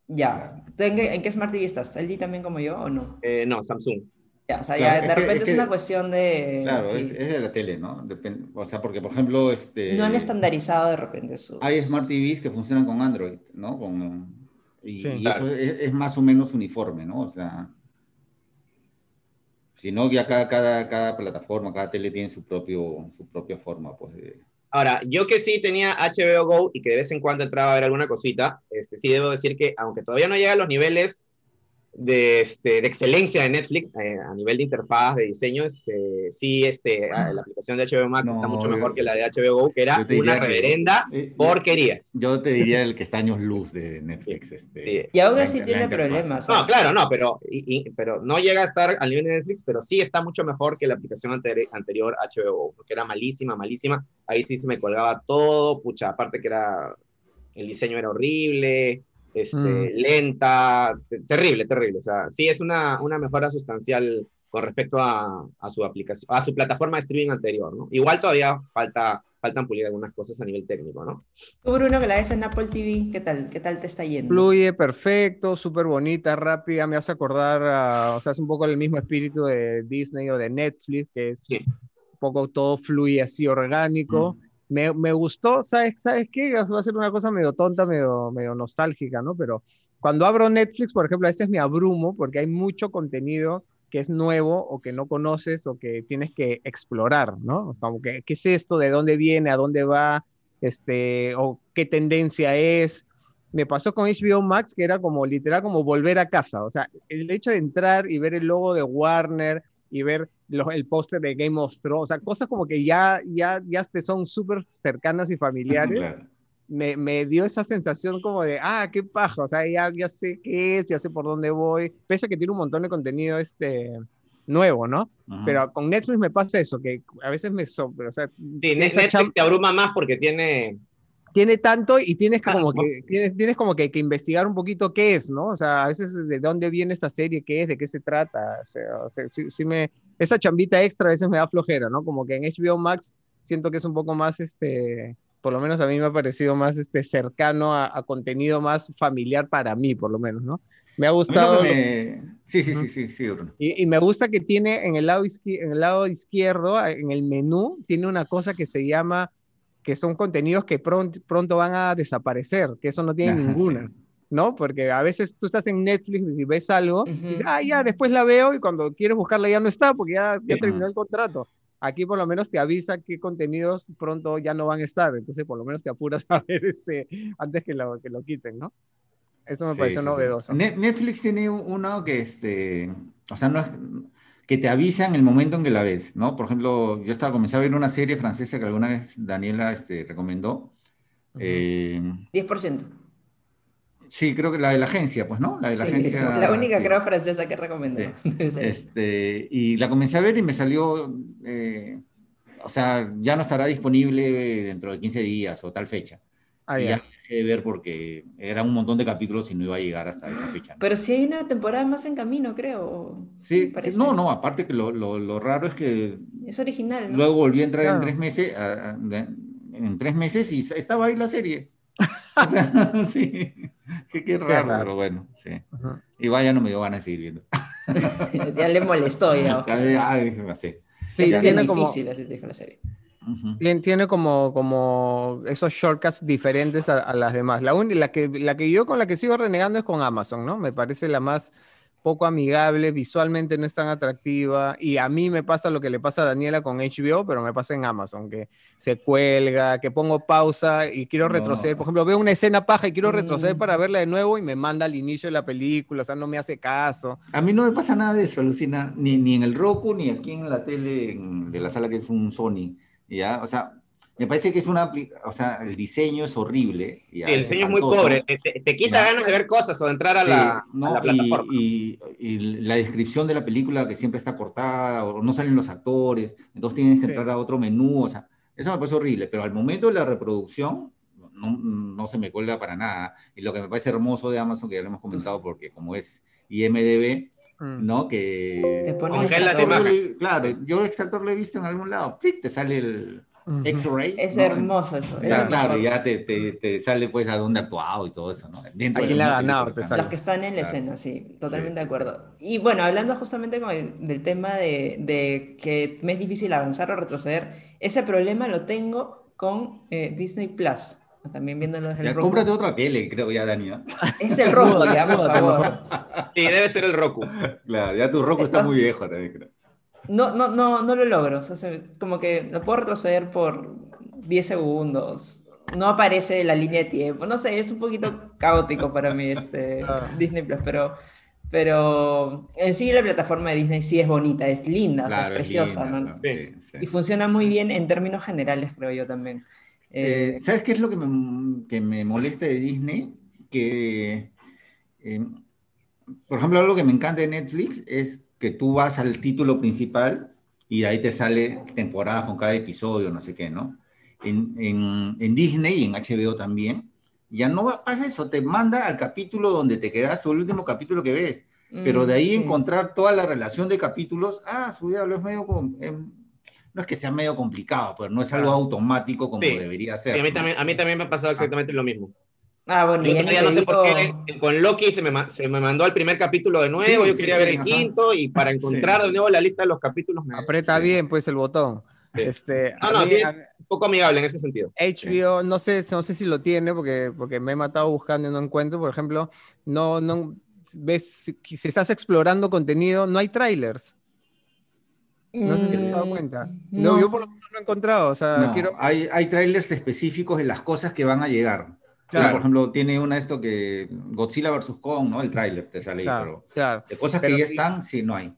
Ya. ¿En qué Smart TV estás? ¿LG también como yo o no? Eh, no, Samsung. Ya, o sea, ya de repente es, una cuestión de... Claro, es, de la tele, ¿no? Depende, o sea, porque, por ejemplo, este... No han estandarizado de repente eso. Hay Smart TVs que funcionan con Android, ¿no? Con, y, eso es, más o menos uniforme, ¿no? O sea... Si no, ya cada, cada, cada plataforma, cada tele tiene su, propio, su propia forma, pues, Ahora, yo que sí tenía HBO Go y que de vez en cuando entraba a ver alguna cosita, este, sí debo decir que, aunque todavía no llega a los niveles de, este, de excelencia de Netflix eh, a nivel de interfaz, de diseño, este, sí, este, la aplicación de HBO Max está mucho mejor que la de HBO Go, que era una reverenda eh, porquería. Yo te diría el que está años luz de Netflix. Este, y aún así tiene problemas. No, claro, no, pero, pero no llega a estar al nivel de Netflix, pero sí está mucho mejor que la aplicación anterior HBO Go, porque era malísima, malísima. Ahí sí se me colgaba todo, pucha, aparte que era, el diseño era horrible, este, mm. lenta, terrible, terrible. O sea, sí es una, una mejora sustancial con respecto a, a, su aplicación, a su plataforma de streaming anterior, ¿no? Igual todavía falta, faltan pulir algunas cosas a nivel técnico, ¿no? Tú, Bruno, que la ves en Apple TV, ¿qué tal? ¿Qué tal te está yendo? Fluye perfecto, súper bonita, rápida, me hace acordar, o sea, es un poco el mismo espíritu de Disney o de Netflix, que es un poco todo fluye así orgánico. Mm me, me, gustó, ¿sabes, ¿sabes qué? Va a ser una cosa medio tonta, medio, medio nostálgica, ¿no? Pero cuando abro Netflix, por ejemplo, a veces me abrumo porque hay mucho contenido que es nuevo o que no conoces o que tienes que explorar, ¿no? Como que, ¿qué es esto? ¿De dónde viene? ¿A dónde va? Este, o qué tendencia es. Me pasó con HBO Max, que era como literal como volver a casa. O sea, el hecho de entrar y ver el logo de Warner y ver el póster de Game of Thrones, o sea, cosas como que ya, ya, ya te son súper cercanas y familiares. Me, me, dio esa sensación como de, ah, qué paja, o sea, ya, ya sé qué es, ya sé por dónde voy, pese a que tiene un montón de contenido este, nuevo, ¿no? Pero con Netflix me pasa eso, que a veces me sobra, o sea... Sí, Netflix te abruma más porque tiene tiene tanto y tienes que, como que, tienes, tienes como que, que, investigar un poquito qué es, ¿no? O sea, a veces de dónde viene esta serie, qué es, de qué se trata. O sea, si, me, esa chambita extra a veces me da flojera, ¿no? Como que en HBO Max siento que es un poco más, este, por lo menos a mí me ha parecido más este, cercano a, contenido más familiar para mí, por lo menos, ¿no? Me ha gustado. Sí, sí, sí, sí, sí. Y, y, me gusta que tiene en el, lado en el lado izquierdo, en el menú, tiene una cosa que se llama que son contenidos que pronto, pronto van a desaparecer, que eso no tiene ninguna. ¿No? Porque a veces tú estás en Netflix y ves algo, y dices, ah, ya, después la veo y cuando quieres buscarla ya no está porque ya, ya terminó el contrato. Aquí por lo menos te avisa qué contenidos pronto ya no van a estar, entonces por lo menos te apuras (laughs) a ver este, antes que lo, que lo quiten, ¿no? Eso me parece novedoso. Netflix tiene uno que, este, o sea, no es, que te avisa en el momento en que la ves, ¿no? Por ejemplo, yo estaba comenzando a ver una serie francesa que alguna vez Daniela este, recomendó. 10%. Eh, sí, creo que la de la agencia, pues, ¿no? La de la agencia. La única, creo, francesa que recomendó. (laughs) Este, y la comencé a ver y me salió, eh, o sea, ya no estará disponible dentro de 15 días o tal fecha. Ah, ya dejé de ver porque era un montón de capítulos y no iba a llegar hasta esa fecha. Pero si hay una temporada más en camino, creo. Sí, no, no, aparte que lo, lo, lo, raro es que... Es original, ¿no? Luego volví a entrar en tres meses, en tres meses y estaba ahí la serie. (laughs) o sea, sí, qué, raro, pero bueno, sí. Y vaya, no me dio ganas de seguir viendo. (laughs) ya le molestó ya. (laughs) ya, ya sí. Sí, tiene como... Difícil, la serie. Tiene como, como esos shortcuts diferentes a, las demás. La, la, que, la que yo con la que sigo renegando es con Amazon, ¿no? Me parece la más poco amigable, visualmente no es tan atractiva y a mí me pasa lo que le pasa a Daniela con HBO, pero me pasa en Amazon, que se cuelga, que pongo pausa y quiero retroceder. Por ejemplo, veo una escena paja y quiero retroceder mm. para verla de nuevo y me manda al inicio de la película, o sea, no me hace caso. A mí no me pasa nada de eso, Lucina, ni, ni en el Roku, ni aquí en la tele de la sala que es un Sony. ¿ya? O sea, me parece que es una, o sea, el diseño es horrible. el diseño es muy pobre, te, quita ganas de ver cosas o de entrar a, la, plataforma. Y, la descripción de la película que siempre está cortada, o no salen los actores, entonces tienes que entrar a otro menú, o sea, eso me parece horrible, pero al momento de la reproducción no, no, se me cuelga para nada. Y lo que me parece hermoso de Amazon, que ya lo hemos comentado, porque como es IMDB, mm. ¿no? Que... Te pones el Claro, yo el extractor lo he visto en algún lado, te sale el X-Ray. Es hermoso eso. Claro, ya te, te, te, sale pues a dónde actuado y todo eso, ¿no? Dentro Aquí la ganado, Los que están en la escena, sí, totalmente de acuerdo. Y bueno, hablando justamente con del tema de, de, que me es difícil avanzar o retroceder, ese problema lo tengo con eh, Disney Plus. También viéndolo desde ya, el Roku. Cómprate otra tele, creo ya, Dani. Es el Roku, ya, por favor. Sí, debe ser el Roku. Claro, ya tu Roku está muy viejo también, creo. No, no, no, no lo logro. O sea, como que lo puedo retroceder por 10 segundos. No aparece la línea de tiempo. No sé, es un poquito caótico para mí este ah. Disney Plus, pero, pero en sí la plataforma de Disney sí es bonita, es linda, es preciosa. Y funciona muy bien en términos generales, creo yo también. Eh, ¿Sabes qué es lo que me, que me molesta de Disney? Que, eh, por ejemplo, algo que me encanta de Netflix es que tú vas al título principal y ahí te sale temporadas con cada episodio, no sé qué, ¿no? En, en, Disney y en HBO también, ya no pasa eso, te manda al capítulo donde te quedaste, el último capítulo que ves, pero de ahí mm, encontrar toda la relación de capítulos, ah, su diablo es medio, em, no es que sea medio complicado, pero no es algo automático como debería ser. a, mí también, a mí también me ha pasado exactamente lo mismo. Ah, bueno, ya no sé por qué con Loki se me, se me mandó al primer capítulo de nuevo, yo quería ver el quinto y para encontrar de nuevo la lista de los capítulos. Me... Aprieta bien pues el botón. Este, no, no, sí, es un poco amigable en ese sentido. HBO, no sé, no sé si lo tiene porque, porque me he matado buscando y no encuentro, por ejemplo, no, no, ves, si estás explorando contenido, no hay trailers. No sé si te has dado mm, cuenta. No. yo por lo menos no he encontrado. O sea, quiero... hay, hay trailers específicos de las cosas que van a llegar. Claro. por ejemplo, tiene una esto que Godzilla vs. Kong, ¿no? El tráiler te sale claro, pero claro. de cosas que ya están, sí, no hay.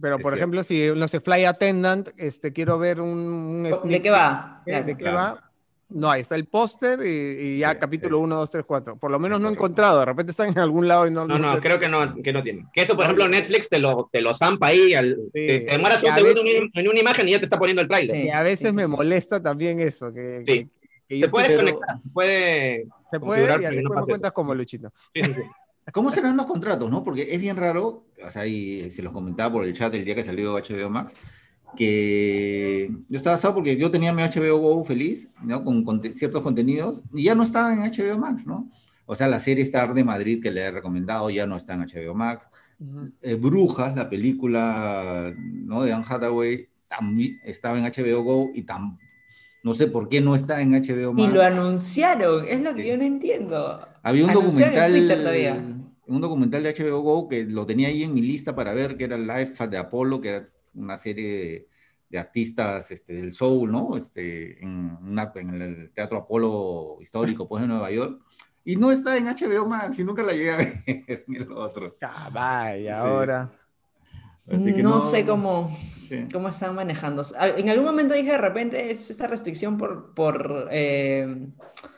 Pero, por ejemplo, si, no sé, Fly Attendant, este, quiero ver un... ¿De qué va? ¿De qué va? No, ahí está el póster y, ya capítulo 1, 2, 3, 4. Por lo menos no he encontrado, de repente están en algún lado y no... No, no, creo que no, que no tiene. Que eso, por ejemplo, Netflix te lo, te lo zampa ahí, al, te, demoras un segundo en una imagen y ya te está poniendo el tráiler. Sí, a veces me molesta también eso, que, que se puede conectar, se puede. Se puede y después no cuentas como Luchito. Sí, sí, sí. (laughs) ¿Cómo serán los contratos, no? Porque es bien raro, o sea, y se los comentaba por el chat el día que salió HBO Max, que yo estaba asado porque yo tenía mi HBO Go feliz, ¿no? Con, ciertos contenidos, y ya no estaba en HBO Max, ¿no? O sea, la serie Star de Madrid que le he recomendado ya no está en HBO Max. Eh, Brujas, la película, ¿no? De Anne Hathaway, también estaba en HBO Go y también No sé por qué no está en HBO Max. Y lo anunciaron, es lo que yo no entiendo. Había un documental. Un documental de HBO Go que lo tenía ahí en mi lista para ver, que era Life de Apolo, que era una serie de, artistas este, del soul, ¿no? Este, en, en el Teatro Apolo histórico, pues, en Nueva York. Y no está en HBO Max y nunca la llegué a (laughs) ver en el otro. Ah, vaya, ahora. no, sé cómo, cómo están manejando. En algún momento dije de repente es esa restricción por, por eh,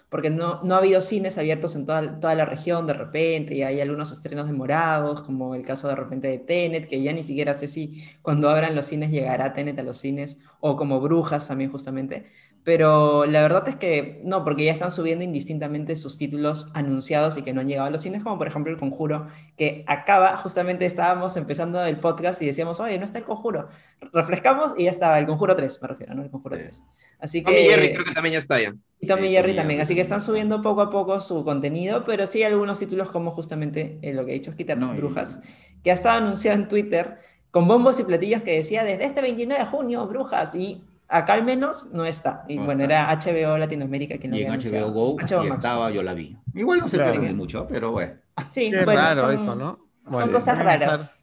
porque no, no ha habido cines abiertos en toda, toda la región de repente, y hay algunos estrenos demorados, como el caso de repente de Tenet, que ya ni siquiera sé si cuando abran los cines llegará Tenet a los cines, o como Brujas también justamente, pero la verdad es que no, porque ya están subiendo indistintamente sus títulos anunciados y que no han llegado a los cines, como por ejemplo El Conjuro, que acaba, justamente estábamos empezando el podcast y decíamos, oye, no está El Conjuro. Refrescamos y ya estaba El Conjuro 3, me refiero, ¿no? El Conjuro 3. Así que... Tommy Jerry creo que también ya está ya. Y Tommy Jerry también, así que están subiendo poco a poco su contenido, pero sí algunos títulos como justamente eh, lo que he dicho es quitar Brujas, que ha estado anunciado en Twitter con bombos y platillos que decía desde este 29 de junio, Brujas, y Acá al menos no está. Y bueno, era HBO Latinoamérica quien lo y en HBO Go estaba, yo la vi. Igual no se claro. mucho, pero bueno. Sí, Qué raro eso, ¿no? son cosas raras.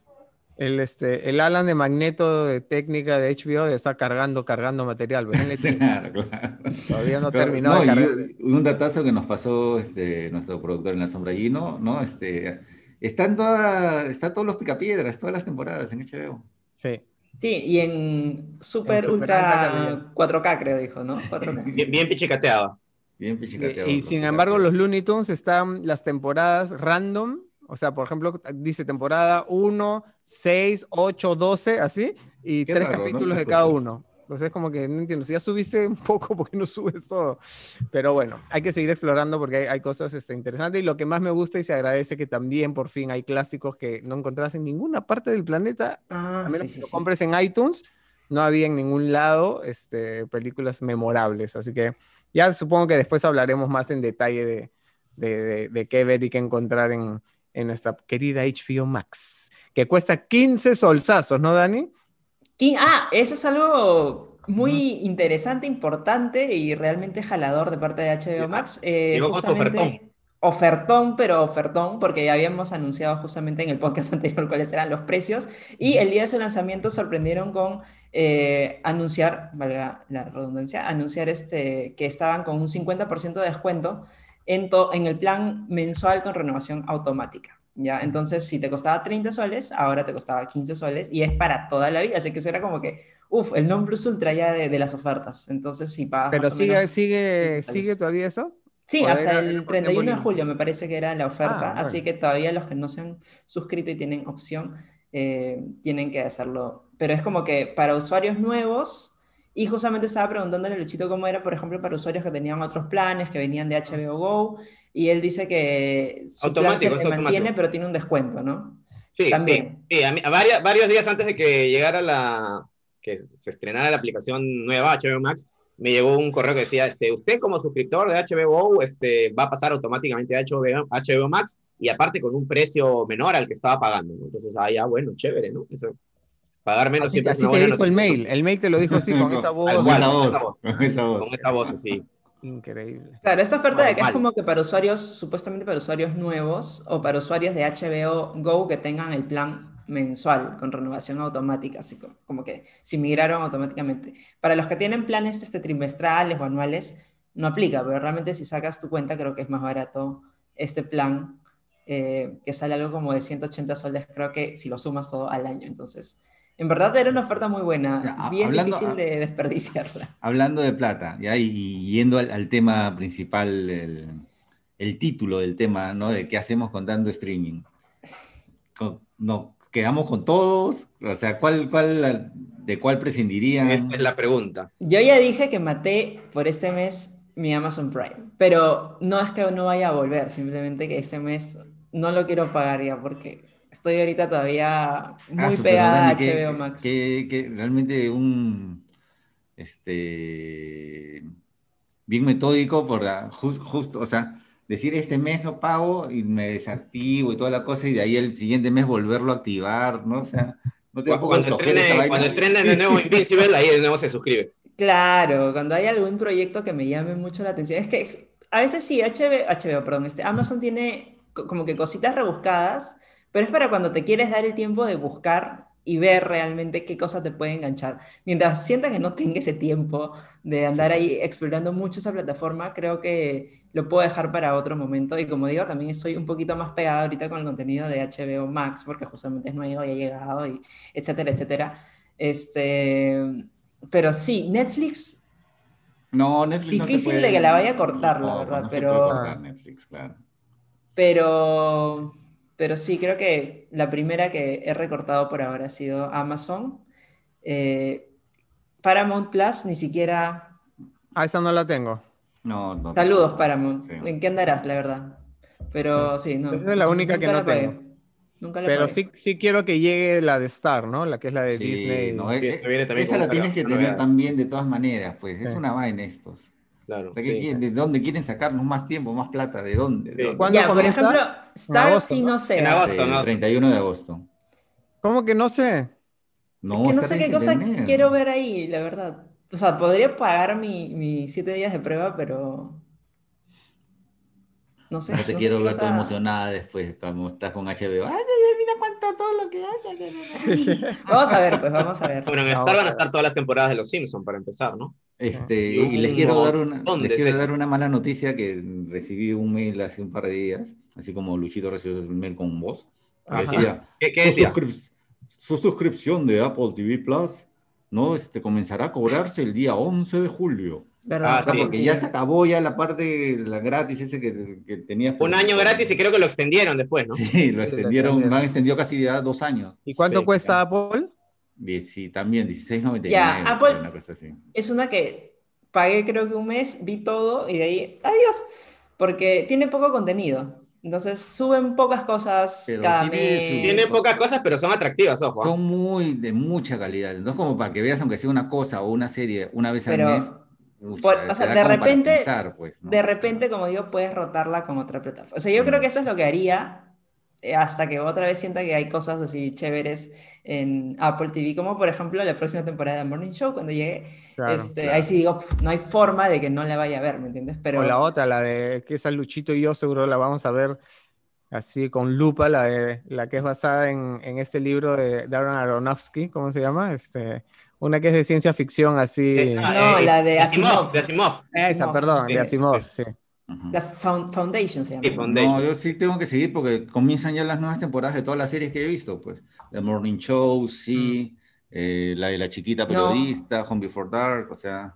El, este, el Alan de Magneto de técnica de HBO está cargando, cargando material. (laughs) claro, claro. Todavía no terminó de cargar. Un datazo que nos pasó este, nuestro productor en la sombra Gino, ¿no? Este, está en toda, está todos los picapiedras, todas las temporadas en HBO. Sí. Sí, y en super, ultra 4K, creo, dijo, ¿no? 4K. (laughs) Bien, bien pichicateado. Bien pichicateado. Y, sin embargo, los Looney Tunes están las temporadas random. O sea, por ejemplo, dice temporada 1, 6, 8, 12, así, y tres capítulos de cada uno. Entonces es como que no entiendo, si ya subiste (laughs) un poco, ¿por qué no subes todo? Pero bueno, hay que seguir explorando porque hay, cosas este, interesantes y lo que más me gusta y se agradece que también por fin hay clásicos que no encontrás en ninguna parte del planeta, ah, a menos que lo compres en iTunes, no había en ningún lado este, películas memorables, así que ya supongo que después hablaremos más en detalle de, de, de, qué ver y qué encontrar en, en nuestra querida HBO Max, que cuesta 15 solsazos, ¿no, Dani? Ah, eso es algo muy interesante, importante y realmente jalador de parte de HBO Max. Eh, ofertón. Ofertón, pero ofertón, porque ya habíamos anunciado justamente en el podcast (laughs) anterior cuáles eran los precios. Y el día de su lanzamiento sorprendieron con eh, anunciar, valga la redundancia, anunciar este, que estaban con un 50% de descuento en, en el plan mensual con renovación automática. ¿ya? Entonces, si te costaba 30 soles, ahora te costaba 15 soles y es para toda la vida. Así que eso era como que, uff, el non plus ultra ya de, las ofertas. Entonces, si pagas. Pero sigue, sigue, sigue todavía eso. Sí, hasta el 31 de julio me parece que era la oferta, ah, así que todavía los que no se han suscrito y tienen opción eh, tienen que hacerlo. Pero es como que para usuarios nuevos, y justamente estaba preguntándole a Luchito cómo era, por ejemplo, para usuarios que tenían otros planes, que venían de HBO Go, y él dice que su automático, plan se mantiene, pero tiene un descuento, ¿no? Sí, También. sí. a, varios días antes de que llegara la, que se estrenara la aplicación nueva HBO Max, me llegó un correo que decía, este, usted como suscriptor de HBO este, va a pasar automáticamente a HBO, HBO Max y aparte con un precio menor al que estaba pagando. Entonces, ah, ya, bueno, chévere, ¿no? Eso, pagar menos así, siempre así te dijo el mail, el mail te lo dijo así, con esa voz. Con esa voz. Con esa voz. Con esa voz, sí. Increíble. Claro, esta oferta de que es como que para usuarios, supuestamente para usuarios nuevos o para usuarios de HBO Go que tengan el plan mensual con renovación automática, así como, que si migraron automáticamente. Para los que tienen planes este, trimestrales o anuales, no aplica, pero realmente si sacas tu cuenta creo que es más barato este plan, eh, que sale algo como de 180 soles, creo que si lo sumas todo al año. Entonces, en verdad era una oferta muy buena, bien difícil de desperdiciarla. (laughs) Hablando de plata, ¿ya? y yendo al, tema principal, el, título del tema, ¿no? De qué hacemos con tanto streaming. no, ¿Quedamos con todos? O sea, ¿cuál, cuál, ¿de cuál prescindirían? Esa es la pregunta. Yo ya dije que maté por este mes mi Amazon Prime, pero no es que no vaya a volver, simplemente que este mes no lo quiero pagar ya porque Estoy ahorita todavía ah, muy pegada a HBO Max. Que, realmente un. Este. Bien metódico, por justo, o sea, decir este mes lo pago y me desactivo y toda la cosa, y de ahí el siguiente mes volverlo a activar, ¿no? O sea, no te cuando, estrene, cuando estrenen de nuevo Invincible, ahí de nuevo se suscribe. Claro, cuando hay algún proyecto que me llame mucho la atención. Es que a veces sí, HBO, HBO perdón, este, Amazon tiene como que cositas rebuscadas, pero es para cuando te quieres dar el tiempo de buscar y ver realmente qué cosas te pueden enganchar. Mientras sientas que no tenga ese tiempo de andar ahí explorando mucho esa plataforma, creo que lo puedo dejar para otro momento. Y como digo, también estoy un poquito más pegada ahorita con el contenido de HBO Max, porque justamente es nuevo y ha llegado, y etcétera, etcétera. Este, pero sí, Netflix. No, Netflix. Difícil de que la vaya a cortar, la verdad, pero. Netflix, claro. Pero pero sí, creo que la primera que he recortado por ahora ha sido Amazon. Eh, Paramount Plus ni siquiera... Ah, esa no la tengo. No, no. Saludos, Paramount. ¿En qué andarás, la verdad? Pero sí, no. Esa es la única que no tengo. Nunca la Pero sí, sí quiero que llegue la de Star, ¿no? La que es la de Disney. No, esa la tienes que tener también de todas maneras, pues. Es una vaina estos. Claro, ¿De dónde quieren sacarnos más tiempo, más plata? ¿De dónde? ¿Cuándo por ejemplo, Star sí no sé. En agosto, ¿no? 31 de agosto. ¿Cómo que no sé? No, que no sé qué cosa quiero ver ahí, la verdad. O sea, podría pagar mis mi siete días de prueba, pero no sé. No te quiero ver toda emocionada después, como estás con HBO. ¡Ay, mira cuánto todo lo que hace! vamos a ver, pues vamos a ver. Bueno, en Star van a estar todas las temporadas de Los Simpsons para empezar, ¿no? Este, y les quiero, dar una, les quiero dar una mala noticia que recibí un mail hace un par de días, así como Luchito recibió un mail con vos. Decía, ¿Qué, qué decía? Su, suscripción de Apple TV Plus no este, comenzará a cobrarse el día 11 de julio. ¿Verdad? Ah, porque ya se acabó ya la parte la gratis ese que, que tenías. Un año gratis y creo que lo extendieron después, ¿no? Sí, lo extendieron, lo han extendido casi ya dos años. ¿Y cuánto cuesta Apple? Sí, también, 16.99. Ya, Apple una cosa así. es una que pagué creo que un mes, vi todo y de ahí, adiós, porque tiene poco contenido. Entonces suben pocas cosas cada mes. Tiene pocas cosas, pero son atractivas, ojo. ¿ah? Son muy de mucha calidad. No es como para que veas, aunque sea una cosa o una serie una vez al mes o sea, de repente, pues, de repente, como digo, puedes rotarla con otra plataforma. O sea, yo creo que eso es lo que haría hasta que otra vez sienta que hay cosas así chéveres en Apple TV, como por ejemplo la próxima temporada de Morning Show, cuando llegue, este, ahí sí digo, no hay forma de que no la vaya a ver, ¿me entiendes? Pero... O la otra, la de que esa Luchito y yo seguro la vamos a ver así con lupa, la, de, la que es basada en, en este libro de Darren Aronofsky, ¿cómo se llama? Este, una que es de ciencia ficción, así. Eh, no, eh, la de Asimov. De Asimov. Esa, perdón, de Asimov, sí. La Foundation se llama. No, yo sí tengo que seguir porque comienzan ya las nuevas temporadas de todas las series que he visto, pues. The Morning Show, sí, eh, la de la chiquita periodista, Home Before Dark, o sea.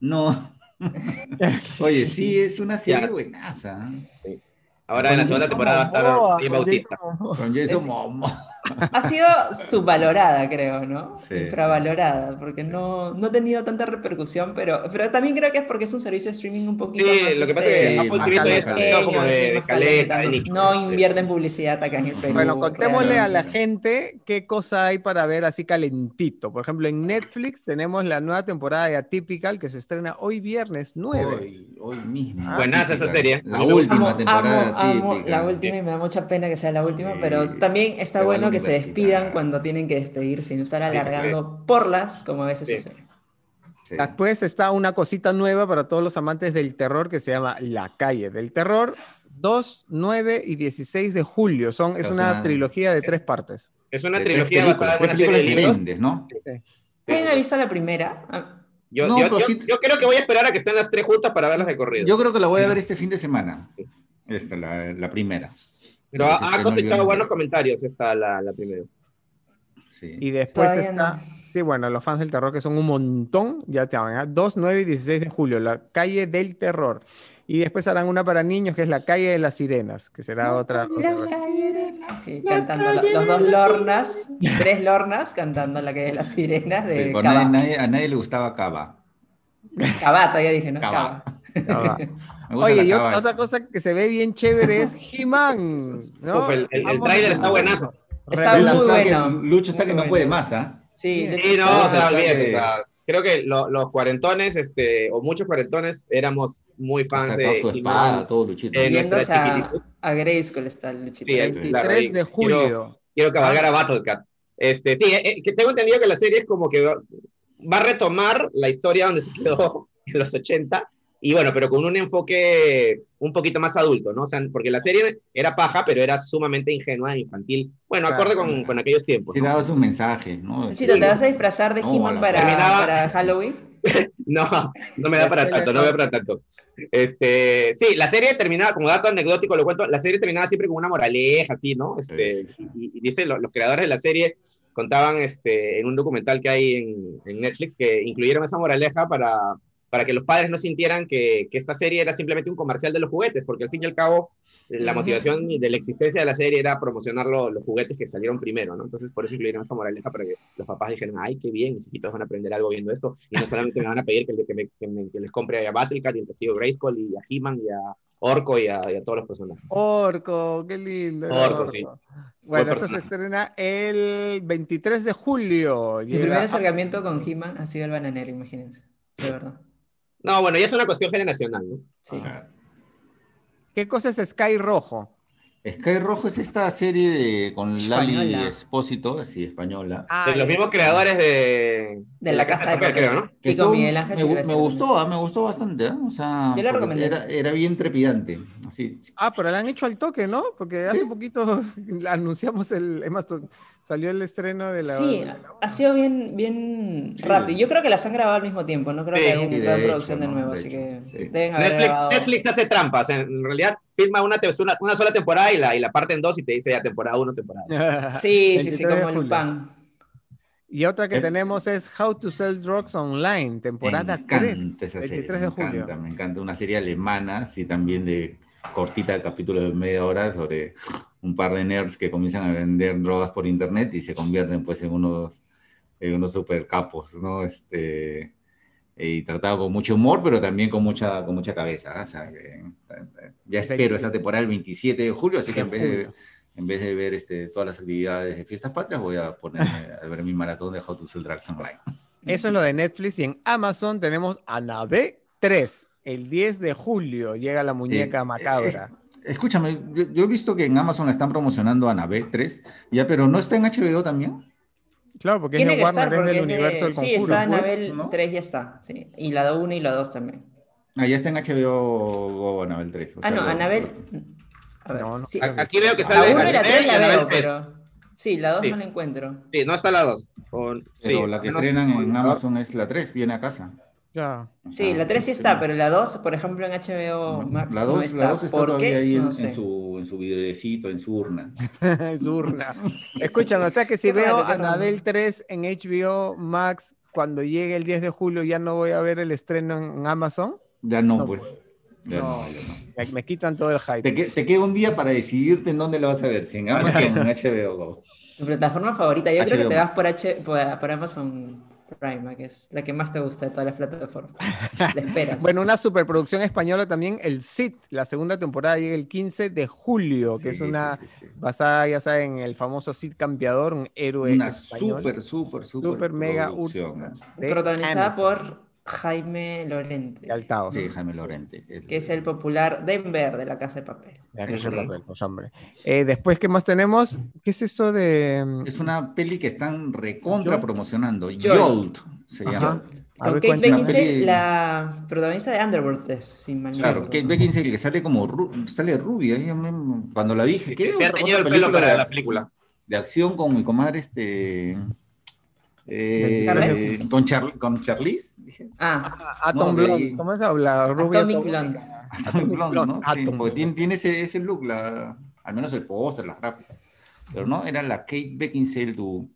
No. (laughs) Oye, sí, es una serie buenaza. Sí. Ahora en la segunda temporada va a estar Bautista. Con Jason Momoa (laughs) ha sido subvalorada, creo, ¿no? Infravalorada, porque no, no ha tenido tanta repercusión, pero, pero también creo que es porque es un servicio de streaming un poquito sí, más... lo que pasa es que este, Apple TV es como de caleta, No invierte en publicidad acá en el Perú. Bueno, contémosle a la gente qué cosa hay para ver así calentito. Por ejemplo, en Netflix tenemos la nueva temporada de Atypical que se estrena hoy viernes 9. Hoy, hoy mismo. Ah, Buenas esa serie. La última temporada amo, La última y me da mucha pena que sea la última, pero también está bueno que se despidan cuando tienen que despedirse y no estar alargando porlas como a veces sucede. Después está una cosita nueva para todos los amantes del terror que se llama La Calle del Terror. 2, 9 y 16 de julio. Son, es una, trilogía de tres partes. Es una trilogía basada en una serie de libros. ¿no? ¿Quién avisa la primera? Ah. Yo, yo, creo que voy a esperar a que estén las tres juntas para verlas de corrido. Yo creo que la voy a ver este fin de semana. Esta, la, la primera. Pero ha, cosechado buenos comentarios esta la, la primera. Sí. Y después está, sí, bueno, los fans del terror que son un montón, ya te van, 2, 9 y 16 de julio, la calle del terror. Y después harán una para niños que es la calle de las sirenas, que será otra. sí, cantando los, dos lornas, tres lornas cantando la calle de las sirenas. De a nadie le gustaba Cava. Cabata, ya dije, ¿no? Cava. (laughs) Oye, y otra, cosa que se ve bien chévere es (laughs) He-Man. ¿no? el, el, trailer está buenazo. Está muy bueno. Lucho está que no puede más, ¿ah? Sí, sí no, o sea, bien, creo que los cuarentones, este, o muchos cuarentones, éramos muy fans de su espada, todo Luchito. Eh, a, a Grayskull está Luchito. Sí, 23 de julio. Quiero, quiero cabalgar a Battlecat. Este, sí, eh, eh, que tengo entendido que la serie es como que va a retomar la historia donde se quedó (laughs) en los 80 y bueno, pero con un enfoque un poquito más adulto, ¿no? O sea, porque la serie era paja, pero era sumamente ingenua e infantil. Bueno, acorde con, con, aquellos tiempos. Sí, dabas un mensaje, ¿no? Sí, ¿te vas a disfrazar de He-Man para, para Halloween? (laughs) no, no me da para tanto, no me da para tanto. Este, sí, la serie terminaba, como dato anecdótico lo cuento, la serie terminaba siempre con una moraleja, así, ¿no? Este, y, y, dice, los, los creadores de la serie contaban este, en un documental que hay en, en Netflix que incluyeron esa moraleja para para que los padres no sintieran que, que, esta serie era simplemente un comercial de los juguetes, porque al fin y al cabo la motivación de la existencia de la serie era promocionar los juguetes que salieron primero, ¿no? Entonces por eso incluyeron esta moraleja para que los papás dijeran, ay, qué bien, mis hijitos van a aprender algo viendo esto, y no solamente me van a pedir que, que, me, que les compre a Battlecat y el testigo Grayskull y a He-Man y a Orco y a, y a, todos los personajes. Orco, qué lindo. Orco, sí. Bueno, eso se estrena el 23 de julio. Mi primer acercamiento con He-Man ha sido el bananero, imagínense, de verdad. No, bueno, ya es una cuestión generacional, ¿no? Sí. ¿Qué cosa es Sky Rojo? Sky Rojo es esta serie de, con Lali Espósito, así española. Ah, de los mismos creadores de, de, la, caja de papel, creo, ¿no? Que estuvo, me, me, gustó, ¿eh? me gustó bastante, ¿eh? o sea, Yo lo era, era, bien trepidante. Así. Ah, pero la han hecho al toque, ¿no? Porque hace ¿Sí? poquito (laughs) anunciamos el, es más, salió el estreno de la. Sí, ha sido bien, bien sí. rápido. Yo creo que las han grabado al mismo tiempo, no creo que haya un plan de producción de nuevo, de así que deben haber Netflix, grabado... Netflix hace trampas, en realidad filma una, una, una, sola temporada y la, y la parte en dos y te dice ya temporada uno, temporada (laughs) Sí, sí, sí, como el pan. Y otra que ¿Eh? tenemos es How to Sell Drugs Online, temporada me 3, esa serie, 23 de me julio. Encanta, me encanta, una serie alemana, sí, también de cortita, capítulo de media hora sobre un par de nerds que comienzan a vender drogas por internet y se convierten pues en unos, en unos super capos, ¿no? Este, y tratado con mucho humor, pero también con mucha, con mucha cabeza. O sea, que, ya espero esa temporada el 27 de julio, así que en vez de, en vez de ver este, todas las actividades de Fiestas Patrias, voy a ponerme a ver mi maratón de How to Sell Drugs Online. Eso es lo de Netflix y en Amazon tenemos Anabé 3. El 10 de julio llega la muñeca eh, macabra. Eh, escúchame, yo, yo, he visto que en Amazon la están promocionando Anabé 3, ya, pero ¿no está en HBO también? Claro, porque Tiene es de Warner, estar, porque es del universo del Sí, está Anabel pues, ¿no? 3 ya está, sí. Y la 1 y la 2 también. Ah, ya está en HBO o Anabel 3. O ah, sea, no, Anabel... A ver, no, no. Sí. Aquí veo que sale... La 1 y la 3 la veo, pero... Sí, la 2 sí. no la encuentro. Sí, no está la 2. Con... Pero sí, la que estrenan en Amazon es la 3, viene a casa. Ya. Sí, la 3 sí está, pero la 2, por ejemplo, en HBO Max. La 2 no está, la 2 está ¿Por todavía qué? ahí en, no sé. en, su, en su en su urna. (laughs) en su urna. (laughs) Escúchame, o sea que si Qué veo raro. Anabel 3 en HBO Max, cuando llegue el 10 de julio, ¿ya no voy a ver el estreno en Amazon? Ya no, No, pues. pues. Ya No. no, ya Me quitan todo el hype. Te, que- te queda un día para decidirte en dónde lo vas a ver, si en Amazon o en (laughs) HBO Go. Tu plataforma favorita. Yo creo que te vas por, H, por, por Amazon Prime, que es la que más te gusta de todas las plataformas. (laughs) La esperas. Bueno, una superproducción española también, el Cid, la segunda temporada llega el 15 de julio, que es una sí, sí, sí. basada, ya saben, en el famoso Cid Campeador, un héroe Una español. súper, súper, súper, Super, mega, producción, ultra. protagonizada Anderson, por Jaime Lorente, de Altaos. Sí, Jaime Lorente. el- que es el popular Denver de la Casa de Papel. Ya que se papel, pues, hombre. Eh, después, ¿qué más tenemos? ¿Qué es esto de...? mm, Es una peli que están recontra Jolt. promocionando. Jolt. Jolt se Ajá. llama. Con Kate. Beckinsale, peli- la protagonista de Underworld, es, sin mal no Claro. Kate Beckinsale que sale como ru- sale rubia. Cuando la dije, Que ¿qué? se ha teñido el pelo para de- la película. de acción con mi comadre este eh, con, Char con Charlize dije Ah, Atom No, de Blonde, ¿cómo se habla? Rubia Atomic. Blonde. Atomic Blonde, ¿no? Sí, Atom porque Blonde. tiene, tiene ese, ese look la, al menos el póster las gráficas pero no era la Kate Beckinsale tu,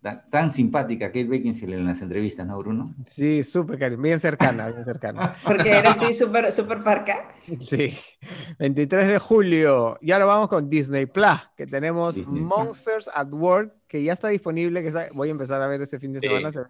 ta- tan simpática Kate Beckinsale en las entrevistas ¿no Bruno? Sí, súper cariño, bien cercana, bien cercana. (laughs) porque era así súper super parca. Sí, 23 de julio. Y ahora vamos con Disney Plus, que tenemos Disney Plus. Monsters at Work, que ya está disponible, que voy a empezar a ver este fin de Sí. semana, se ve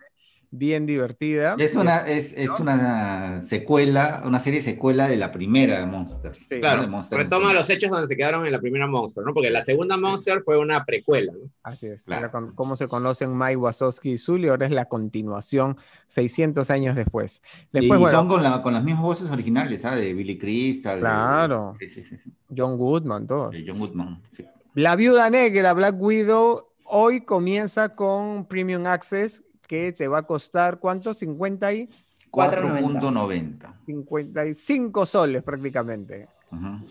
bien divertida. es una es, es una secuela una serie secuela de la primera de Monsters Sí. ¿no? Claro, De Monsters retoma los hechos donde se quedaron en la primera Monster, ¿no? Porque la segunda Monster fue una precuela, ¿no? Así es, Claro. con- cómo se conocen Mike Wazowski y Sully, ahora es la continuación 600 años después. Después, y bueno, son con, la- con las mismas voces originales, ¿ah? De Billy Crystal. de- Claro. sí, sí, sí, sí. John Goodman, todos. De John Goodman. sí. La Viuda Negra, Black Widow, hoy comienza con Premium Access, que te va a costar, ¿cuánto? 50 y... 4.90. 55 soles prácticamente.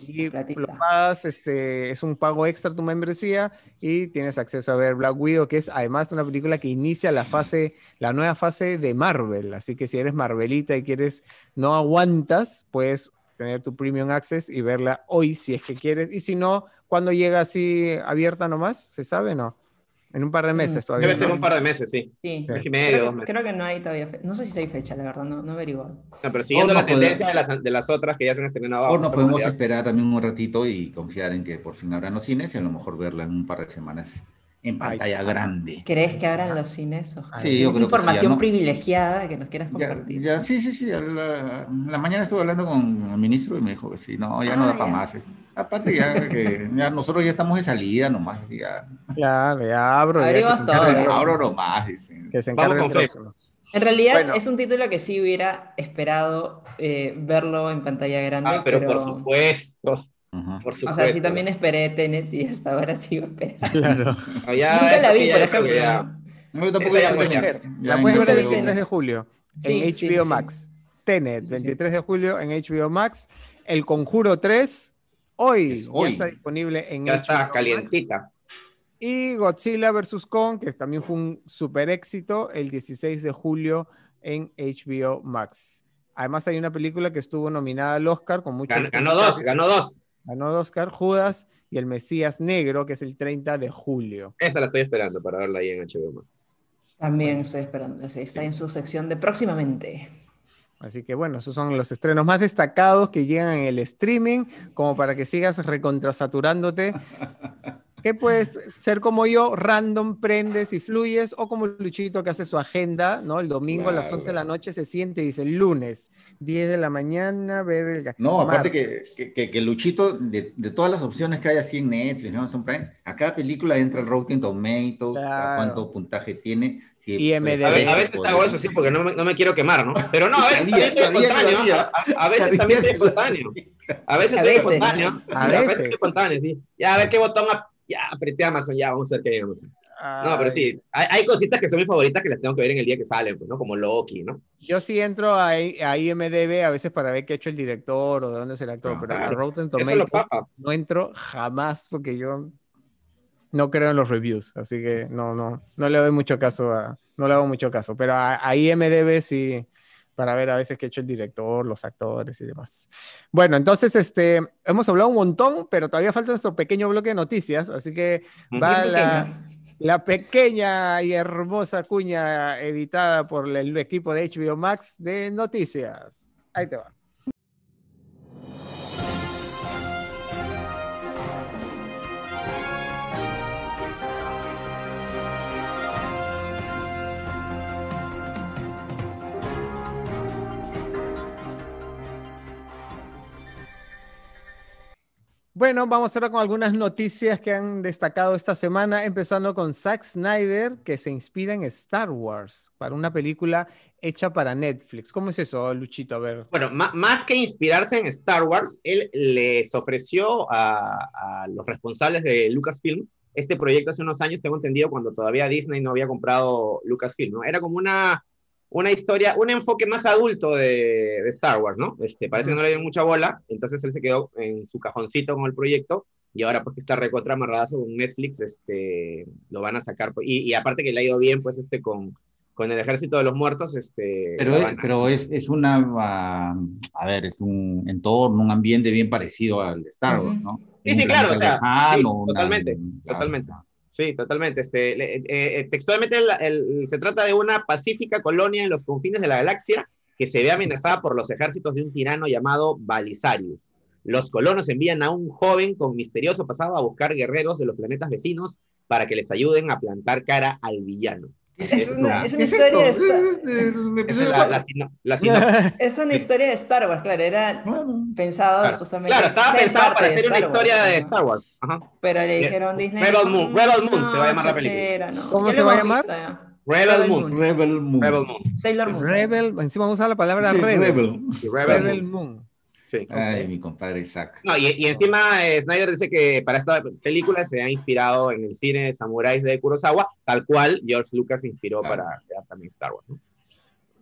Y lo pagas, este, es un pago extra tu membresía y tienes acceso a ver Black Widow, que es además una película que inicia la fase, la nueva fase de Marvel. Así que si eres Marvelita y quieres, no aguantas, puedes tener tu Premium Access y verla hoy si es que quieres. Y si no, cuando llega así abierta nomás, ¿se sabe no? En un par de meses mm. todavía. Debe ser un par de meses, sí. Sí. creo, que, no hay todavía. No sé si hay fecha, la verdad, no, no averiguo. No, pero siguiendo la tendencia de las, de las, otras que ya se han estrenado abajo. O nos podemos esperar también un ratito y confiar en que por fin abran los cines y a lo mejor verla en un par de semanas en pantalla grande. ¿Crees que abran los cines? Sí, yo es información privilegiada que nos quieras compartir. Ya, sí, sí, sí. La, la, mañana estuve hablando con el ministro y me dijo que sí, no, ya no da ah, para más. Aparte, ya que ya nosotros ya estamos de salida nomás. Ya, ya, ya abro. Abrimos todo. Abro nomás. Que se encargue En realidad es un título que sí hubiera esperado eh, verlo en pantalla grande. Ah, pero, por supuesto. Por supuesto. O sea, sí también esperé Tenet (laughs) y hasta ahora sigo esperando. Claro. (laughs) Nunca la vi, por ejemplo. No, tampoco ya La puedes ver el 23 de julio en HBO Max. Tenet, 23 de julio en HBO Max. El Conjuro 3, hoy, ya está disponible en ya está calientita. Y Godzilla vs. Kong, que también fue un super éxito, el 16 de julio en HBO Max. Además hay una película que estuvo nominada al Oscar con mucho... ganó dos, ganó dos. Ganó Oscar Judas y El Mesías Negro, que es el 30 de julio. Esa la estoy esperando para verla ahí en HBO Max. También estoy esperando. Está en su sección de próximamente. Así que bueno, esos son los estrenos más destacados que llegan en el streaming, como para que sigas recontrasaturándote (laughs) que puedes ser como yo, random, prendes y fluyes, o como Luchito que hace su agenda, ¿no? El domingo a las 11 de la noche se siente y dice, lunes, 10 de la mañana, ver el... No, aparte que, que, que, Luchito, de, de, todas las opciones que hay así en Netflix, Amazon Prime, a cada película entra el Rotten Tomatoes, a cuánto puntaje tiene. Si, y a, veces hago eso, sí, porque no me, no me, quiero quemar, ¿no? Pero no, a veces también soy espontáneo. A, veces también soy (laughs) espontáneo. A veces soy espontáneo. A veces espontáneo, sí. Ya, a ver qué botón ya apreté Amazon, ya, vamos a ver qué hay Amazon. No, pero sí, hay, hay, cositas que son mis favoritas que las tengo que ver en el día que salen, pues, ¿no? Como Loki, ¿no? Yo sí entro a, a IMDB a veces para ver qué ha hecho el director o de dónde es el actor, pero a Rotten Tomatoes no entro jamás porque yo no creo en los reviews, así que no, no, no le doy mucho caso a, no le hago mucho caso, pero a, a IMDB sí, para ver a veces qué ha hecho el director, los actores y demás. Bueno, entonces este, hemos hablado un montón, pero todavía falta nuestro pequeño bloque de noticias, así que va la, la, pequeña y hermosa cuña editada por el equipo de HBO Max de noticias. Ahí te va. Bueno, vamos a ver con algunas noticias que han destacado esta semana, empezando con Zack Snyder, que se inspira en Star Wars para una película hecha para Netflix. ¿Cómo es eso, Luchito? A ver. Bueno, más que inspirarse en Star Wars, él les ofreció a, los responsables de Lucasfilm este proyecto hace unos años, tengo entendido, cuando todavía Disney no había comprado Lucasfilm, ¿no? Era como una una historia, un enfoque más adulto de, Star Wars, ¿no? Este, parece que no le dio mucha bola, entonces él se quedó en su cajoncito con el proyecto y ahora pues que está recontra amarradazo con Netflix, este, lo van a sacar, y, y, aparte que le ha ido bien, pues, este, con, con el Ejército de los Muertos, este... Pero, es, pero es, es, una, a ver, es un entorno, un ambiente bien parecido al de Star Wars, ¿no? Sí, sí, claro, o sea, totalmente, totalmente. Sí, totalmente. Este, eh, eh, textualmente se trata de una pacífica colonia en los confines de la galaxia que se ve amenazada por los ejércitos de un tirano llamado Balisarius. Los colonos envían a un joven con misterioso pasado a buscar guerreros de los planetas vecinos para que les ayuden a plantar cara al villano. Es, una, historia de Star Wars. Es una historia de Star Wars, claro. Era pensado justamente. Claro, estaba pensado para hacer una historia de Star Wars. Pero le dijeron Disney. Rebel Moon, Rebel Moon se va a llamar la película. ¿Cómo se va a llamar? Rebel Moon. Rebel Moon. Rebel Moon. Sailor Moon. Rebel, encima vamos a usar la palabra Rebel. Rebel. Rebel Moon. Sí. Ay, mi compadre Zack. No, y, encima eh, Snyder dice que para esta película se ha inspirado en el cine de samuráis de Kurosawa, tal cual George Lucas se inspiró para crear también Star Wars.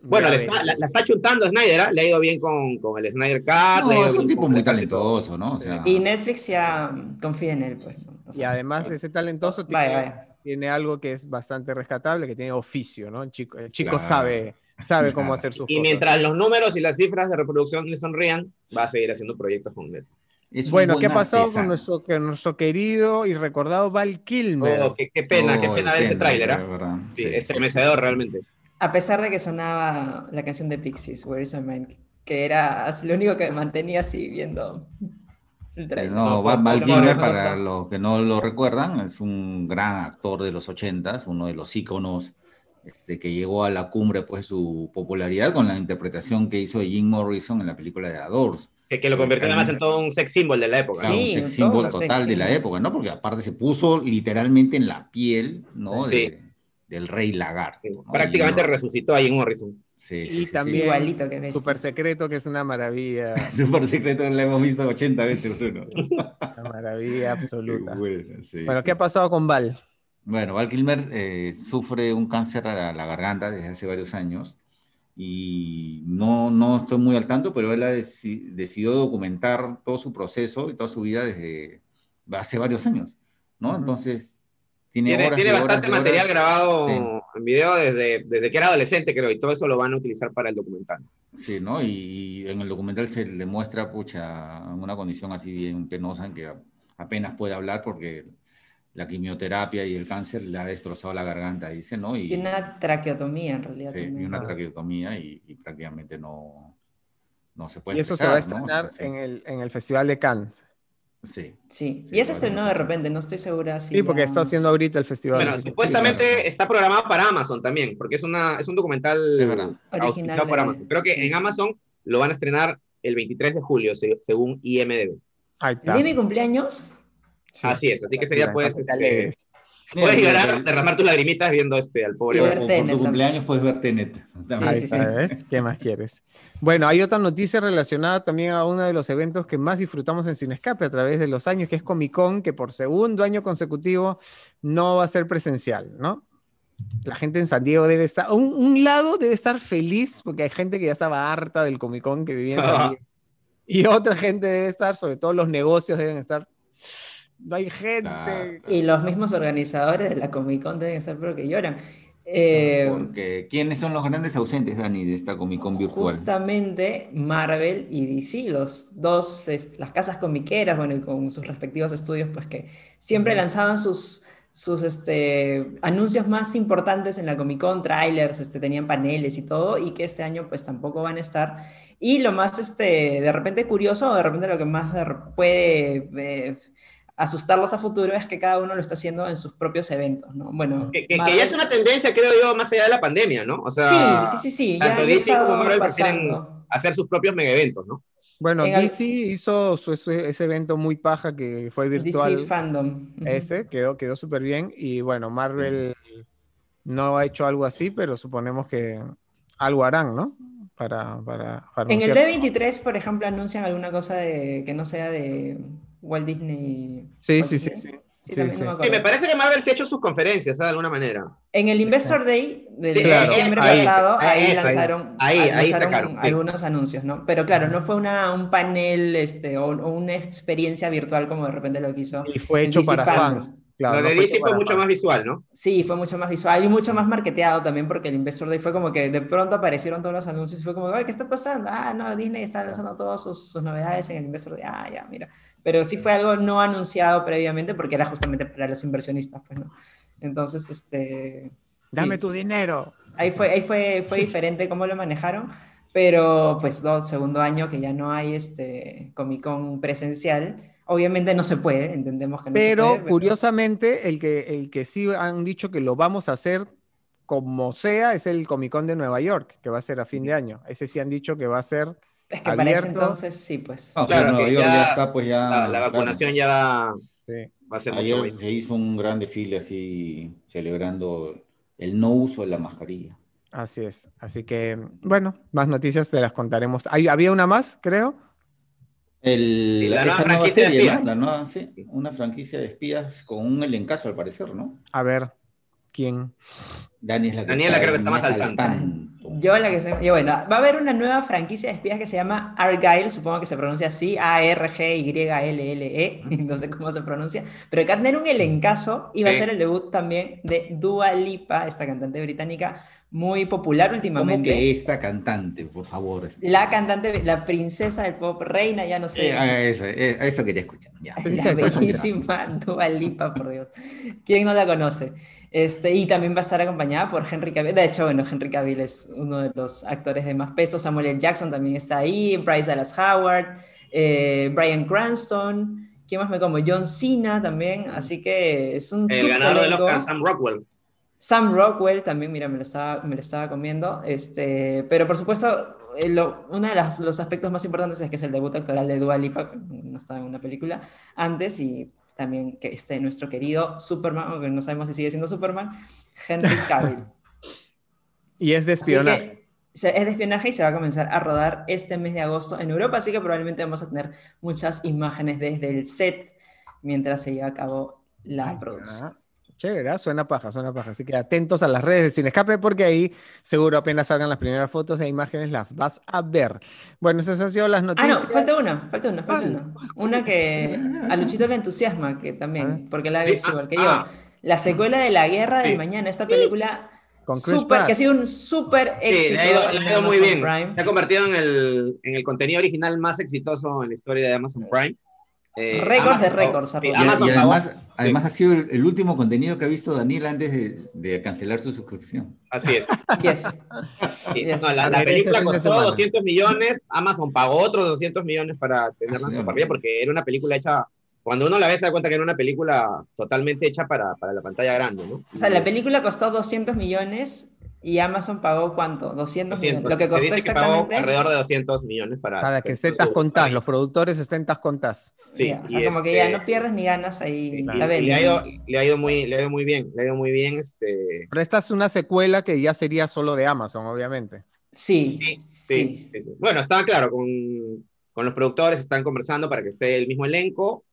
Bueno, la, está chuntando Snyder, ¿eh? le ha ido bien con, con el Snyder Cut. No, es un tipo muy talentoso, ¿no? O sea, y Netflix ya confía en él, pues. y además ese talentoso tiene, tiene, algo que es bastante rescatable, que tiene oficio, ¿no? El chico, el chico sabe sabe cómo hacer sus y mientras los números y las cifras de reproducción le sonrían, va a seguir haciendo proyectos con Netflix. bueno, ¿qué pasó con nuestro, nuestro querido y recordado Val Kilmer? Oh, qué, pena, qué pena ver ese tráiler, ¿eh? Sí, estremecedor realmente. A pesar de que sonaba la canción de Pixies, Where is My Mind, que era lo único que mantenía así viendo el trailer. No, Val, Kilmer, para los que no lo recuerdan, es un gran actor de los ochentas, uno de los íconos este, que llegó a la cumbre pues su popularidad con la interpretación que hizo Jim Morrison en la película de Adores. Que, que lo convirtió además en todo un sex symbol de la época. un sex symbol total de la época, ¿no? Porque aparte se puso literalmente en la piel, ¿no? del rey lagarto. Prácticamente resucitó a Jim Morrison. Sí, y también igualito que ves. Super secreto, que es una maravilla. (laughs) Super secreto lo hemos visto 80 veces, Bruno. una maravilla absoluta. bueno, ¿qué ha pasado con Val? Bueno, Val Kilmer eh, sufre un cáncer a la, garganta desde hace varios años y no, no estoy muy al tanto, pero él ha decidido documentar todo su proceso y toda su vida desde hace varios años, ¿no? Entonces, tiene, tiene, bastante material grabado en video desde, desde que era adolescente, creo, y todo eso lo van a utilizar para el documental. Sí, ¿no? Y, en el documental se le muestra, pucha, en una condición así bien penosa en que apenas puede hablar porque la quimioterapia y el cáncer le ha destrozado la garganta, dice, ¿no? Y, una traqueotomía en realidad. Sí, y una traqueotomía y, prácticamente no, no se puede. Y eso se va a estrenar en, el, en el Festival de Cannes. Sí. Sí, y ese estrenó de repente, no estoy segura si. Sí, porque está haciendo ahorita el festival. Bueno, supuestamente está programado para Amazon también, porque es, una, es un documental original para Amazon. Creo que en Amazon lo van a estrenar el 23 de julio, según IMDb. Ahí está. ¿De mi cumpleaños? Así es, así que sería pues... Este, puedes llegar a derramar tus lagrimitas viendo este, al pobre. Por, tu cumpleaños puedes ver Tenet. Sí, sí, ¿Qué más quieres? Bueno, hay otra noticia relacionada también a uno de los eventos que más disfrutamos en Cinescape a través de los años, que es Comic Con, que por segundo año consecutivo no va a ser presencial, ¿no? La gente en San Diego debe estar, un, un lado debe estar feliz porque hay gente que ya estaba harta del Comic Con que vivía en San Diego. y otra gente debe estar, sobre todo los negocios deben estar no hay gente. Y los mismos organizadores de la Comic Con deben estar pero que lloran. Eh, Porque, ¿quiénes son los grandes ausentes, Dani, de esta Comic Con virtual? Justamente Marvel y DC, los dos, las casas comiqueras, bueno, y con sus respectivos estudios, pues que siempre lanzaban sus, sus este, anuncios más importantes en la Comic Con, trailers, este, tenían paneles y todo, y que este año pues tampoco van a estar. Y lo más, este, de repente curioso, de repente lo que más puede... Eh, asustarlos a futuro es que cada uno lo está haciendo en sus propios eventos, ¿no? Bueno, que, ya es una tendencia, creo yo, más allá de la pandemia, ¿no? O sea, sí, sí, sí, tanto DC como Marvel quieren hacer sus propios mega eventos, ¿no? Bueno, DC hizo ese evento muy paja que fue virtual. DC Fandom. Ese quedó, quedó súper bien y bueno, Marvel no ha hecho algo así, pero suponemos que algo harán, ¿no? Para, para, en el D23, por ejemplo, anuncian alguna cosa de, que no sea de Walt Disney. Sí, sí, sí, sí. me, parece que Marvel se ha hecho sus conferencias, ¿eh? de alguna manera. En el Investor Day del diciembre pasado, ahí, lanzaron, algunos anuncios, ¿no? Pero claro, no fue una, un panel este, o, una experiencia virtual como de repente lo quiso. Y fue hecho para fans. lo de DC fue mucho más visual, ¿no? Sí, fue mucho más visual y mucho más marketeado también porque el Investor Day fue como que de pronto aparecieron todos los anuncios y fue como, ¿qué está pasando? Ah, no, Disney está lanzando todas sus, sus novedades en el Investor Day. Ah, ya, mira pero sí fue algo no anunciado previamente porque era justamente para los inversionistas, pues, ¿no? Entonces, este... Dame tu dinero. Ahí fue, ahí fue, fue diferente cómo lo manejaron, pero pues dos, segundo año que ya no hay este Comic Con presencial, obviamente no se puede, entendemos que no pero, se puede. Pero curiosamente, el que, el que sí han dicho que lo vamos a hacer como sea es el Comic Con de Nueva York, que va a ser a fin de año. Ese sí han dicho que va a ser es que para ese entonces sí, pues. claro, que ya, está, pues ya. La, vacunación ya va, a ser Ayer se hizo un gran desfile así, celebrando el no uso de la mascarilla. Así es. Así que, bueno, más noticias te las contaremos. ¿Había una más, creo? El, la nueva franquicia de espías. sí, una franquicia de espías con un elencazo al parecer, ¿no? A ver, ¿quién? Daniela, creo que está más al tanto. Yo la que soy, y bueno, va a haber una nueva franquicia de espías que se llama Argyle, supongo que se pronuncia así, A-R-G-Y-L-L-E, (laughs) no sé cómo se pronuncia, pero que va a tener un elencazo y va a ser el debut también de Dua Lipa, esta cantante británica muy popular últimamente. ¿Cómo que esta cantante, por favor? La cantante, la princesa del pop, reina, ya no sé. Eh, eso, eh, eso, quería escuchar. Ya. La bellísima Dua Lipa, por Dios. ¿Quién no la conoce? Este, y también va a estar acompañada por Henry Cavill. De hecho, bueno, Henry Cavill es uno de los actores de más peso. Samuel L. Jackson también está ahí. Bryce Dallas Howard. Eh, Brian Cranston. ¿Quién más me como? John Cena también. Así que es un. El ganador del Oscar, Sam Rockwell. Sam Rockwell también, mira, me lo estaba, me lo estaba comiendo. Este, pero por supuesto, eh, uno de los aspectos más importantes es que es el debut actoral de Dua Lipa, no estaba en una película antes, y también que esté nuestro querido Superman, aunque no sabemos si sigue siendo Superman, Henry (laughs) Cavill. y es de espionaje. Es de espionaje y se va a comenzar a rodar este mes de agosto en Europa, así que probablemente vamos a tener muchas imágenes desde el set mientras se lleva a cabo la producción. Chévere, ¿ah? suena paja, suena paja. Así que atentos a las redes de Sin Escape porque ahí seguro apenas salgan las primeras fotos e imágenes las vas a ver. Bueno, esas han sido las noticias. Ah, no, falta una, falta una, falta una. Una que a Luchito le entusiasma, que también, ah. porque la he visto igual que yo. Ah. La secuela de La Guerra del Mañana, esta película con super, que ha sido un súper éxito. Sí, le ha ido, muy bien. Se ha convertido en el, en el contenido original más exitoso en la historia de Amazon Prime. Eh, récords de récords. y, además, además ha sido el, último contenido que ha visto Daniel antes de, cancelar su suscripción. Así es. la, película costó 200 millones, Amazon pagó otros 200 millones para tenerla en su parrilla porque era una película hecha cuando uno la ve se da cuenta que era una película totalmente hecha para, para, la pantalla grande, ¿no? O sea, la película costó 200 millones ¿Y Amazon pagó cuánto? 200 millones. Lo que costó exactamente. alrededor de 200 millones para. Para que esté tas contás, los productores estén tas contás. Sí, o sea, como que ya no pierdes ni ganas ahí. la le, ha ido, le, ha ido, muy, le ha ido muy bien. Le ha ido muy bien. Este... Pero esta es una secuela que ya sería solo de Amazon, obviamente. Sí. Sí, sí. Bueno, está claro, con, con los productores están conversando para que esté el mismo elenco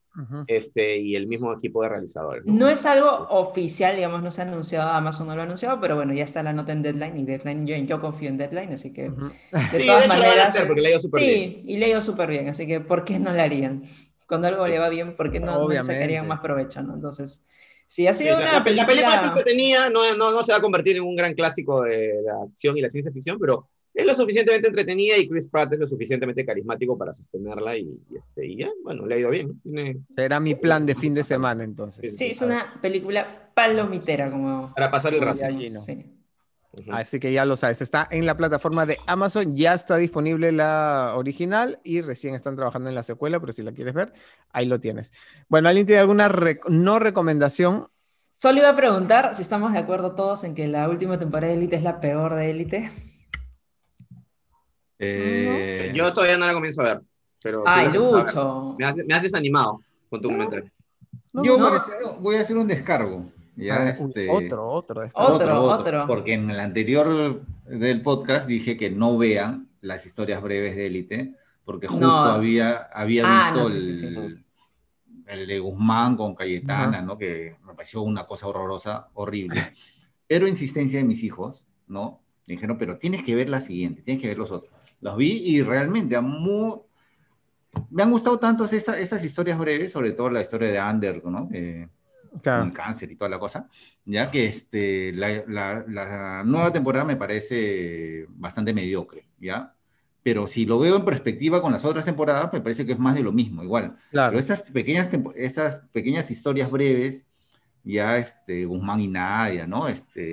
este, y el mismo equipo de realizadores. ¿no? es algo oficial, digamos, no se ha anunciado, Amazon no lo ha anunciado, pero bueno, ya está la nota en Deadline y Deadline, yo, yo confío en Deadline, así que de todas maneras... porque le súper sí, bien. y le súper bien, así que ¿por qué no lo harían? Cuando algo le va bien, ¿por qué no, no sacarían más provecho? ¿no? Entonces... Sí, ha sido una la, película... La película que tenía no, no, no, se va a convertir en un gran clásico de la acción y la ciencia ficción, pero es lo suficientemente entretenida y Chris Pratt es lo suficientemente carismático para sostenerla y, este, y ya, bueno, le ha ido bien. Será mi plan de fin de semana entonces. Sí, es una película palomitera como... Para pasar el rato. Así que ya lo sabes, está en la plataforma de Amazon, ya está disponible la original y recién están trabajando en la secuela, pero si la quieres ver, ahí lo tienes. Bueno, ¿alguien tiene alguna no recomendación? Solo iba a preguntar si estamos de acuerdo todos en que la última temporada de Elite es la peor de Elite. Eh, yo todavía no la comienzo a ver. Pero ¡Ay, Lucho! Me, has, desanimado con tu comentario. yo voy a hacer un descargo. Ya ah, este, otro, otro, otro, otro, Porque en el anterior del podcast dije que no vean las historias breves de Élite, porque justo había, había ah, visto el, de Guzmán con Cayetana, ¿no? Que me pareció una cosa horrorosa, horrible. Pero insistencia de mis hijos, ¿no? Me dijeron, pero tienes que ver la siguiente, tienes que ver los otros los vi y realmente me han gustado tanto estas historias breves, sobre todo la historia de Ander, ¿no? Eh, Con el cáncer y toda la cosa, ya que este, la, nueva temporada me parece bastante mediocre, ¿ya? Pero si lo veo en perspectiva con las otras temporadas, me parece que es más de lo mismo, igual. Pero esas pequeñas, esas pequeñas historias breves, ya este, Guzmán y Nadia, ¿no? Este,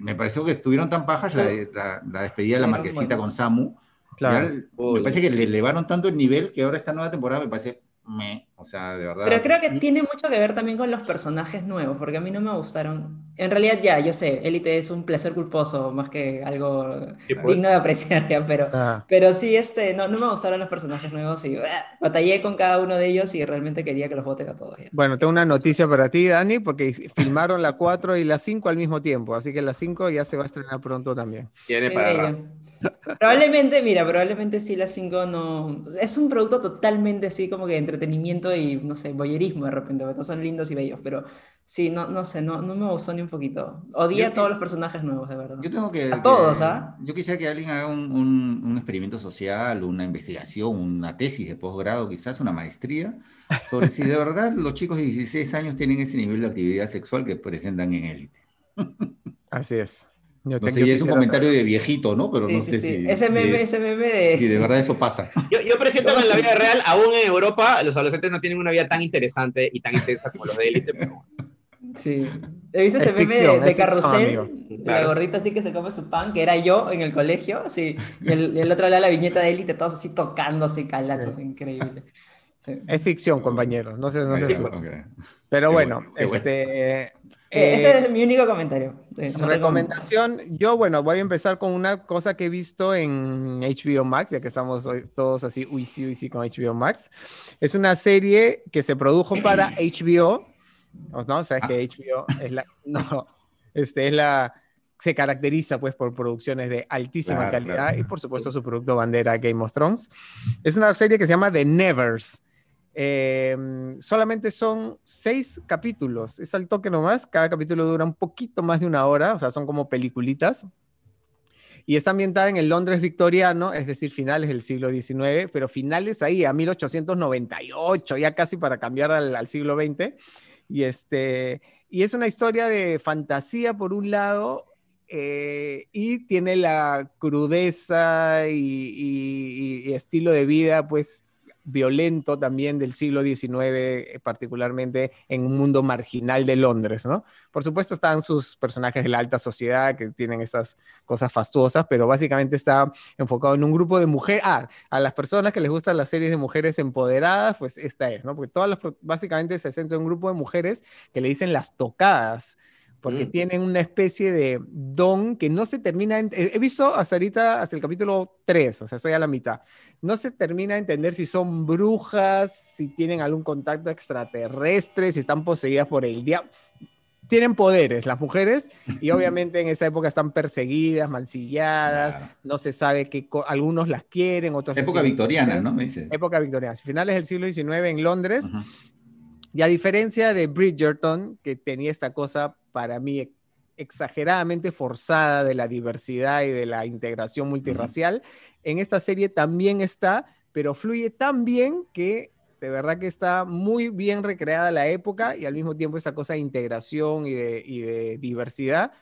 me pareció que estuvieron tan pajas la, la, despedida de la marquesita con Samu. Claro. me parece que le elevaron tanto el nivel que ahora esta nueva temporada me parece me, o sea, de verdad. Pero creo que tiene mucho que ver también con los personajes nuevos, porque a mí no me gustaron. En realidad, ya, yo sé, Élite es un placer culposo más que algo pues. digno de apreciar, ya, pero, ah. pero sí, este, no, no me gustaron los personajes nuevos y batallé con cada uno de ellos y realmente quería que los voten a todos. Bueno, tengo una noticia para ti, Dani, porque (laughs) filmaron la 4 y la 5 al mismo tiempo, así que la 5 ya se va a estrenar pronto también. Tiene para Probablemente, mira, probablemente sí las 5 no... Es un producto totalmente así como que de entretenimiento y, no sé, boyerismo de repente, porque todos son lindos y bellos, pero sí, no, no sé, no, no me gustó ni un poquito. Odié a todos los personajes nuevos, de verdad. Yo tengo que... A todos, ¿ah? Yo quisiera que alguien haga un, un, un, experimento social, una investigación, una tesis de posgrado, quizás una maestría, sobre si de (laughs) verdad los chicos de 16 años tienen ese nivel de actividad sexual que presentan en élite. Así es. Yo no sé, es un comentario de viejito, ¿no? Pero no sé si. Ese meme, ese meme de. Sí, de verdad eso pasa. (laughs) Yo, yo presento en la vida real, aún en Europa, los adolescentes no tienen una vida tan interesante y tan intensa como los de élite, pero. Sí. ¿Viste ese meme de, carrusel? La gorrita así que se come su pan, que era yo en el colegio, sí. Y el, el otro lado la viñeta de élite, todos así tocándose, calatos, increíble. Es ficción, compañeros, no sé, no sé. Pero bueno, este, eh, ese es mi único comentario. recomendación, yo bueno, voy a empezar con una cosa que he visto en HBO Max, ya que estamos hoy todos así, uy sí, uy sí, con HBO Max. Es una serie que se produjo para HBO, ¿no? Sabes que HBO es la, (laughs) no, este es la, se caracteriza pues por producciones de altísima calidad y por supuesto su producto bandera Game of Thrones. Es una serie que se llama The Nevers. Em, solamente son seis capítulos, es al toque nomás, cada capítulo dura un poquito más de una hora, o sea, son como peliculitas. Y está ambientada en el Londres victoriano, es decir, finales del siglo XIX, pero finales ahí, a 1898, ya casi para cambiar al, siglo XX. Y, este, y es una historia de fantasía por un lado, eh, y tiene la crudeza y, y, estilo de vida, pues violento también del siglo XIX, eh, particularmente en un mundo marginal de Londres, ¿no? Por supuesto están sus personajes de la alta sociedad que tienen estas cosas fastuosas, pero básicamente está enfocado en un grupo de mujeres, ah, a las personas que les gustan las series de mujeres empoderadas, pues esta es, ¿no? Porque todas las, básicamente se centra en un grupo de mujeres que le dicen las tocadas, porque mm. tienen una especie de don que no se termina, he visto hasta ahorita, hasta el capítulo 3, o sea, estoy a la mitad, no se termina de entender si son brujas, si tienen algún contacto extraterrestre, si están poseídas por el diablo. Tienen poderes las mujeres y (laughs) obviamente en esa época están perseguidas, mancilladas, no se sabe que algunos las quieren, otros... Época victoriana, ¿no? Época victoriana, finales del siglo XIX en Londres. Y a diferencia de Bridgerton, que tenía esta cosa para mí exageradamente forzada de la diversidad y de la integración multirracial, en esta serie también está, pero fluye tan bien que de verdad que está muy bien recreada la época y al mismo tiempo esa cosa de integración y de, diversidad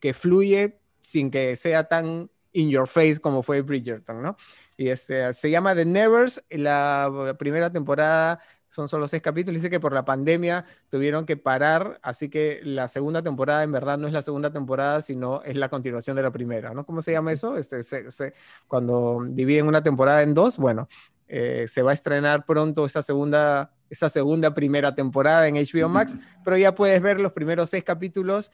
que fluye sin que sea tan in your face como fue Bridgerton, ¿no? Y este, se llama The Nevers, la primera temporada son solo seis capítulos. Dice que por la pandemia tuvieron que parar, así que la segunda temporada en verdad no es la segunda temporada, sino es la continuación de la primera, ¿no? ¿Cómo se llama eso? Este, cuando dividen una temporada en dos, bueno, eh, se va a estrenar pronto esa segunda, esa segunda primera temporada en HBO Max, pero ya puedes ver los primeros seis capítulos.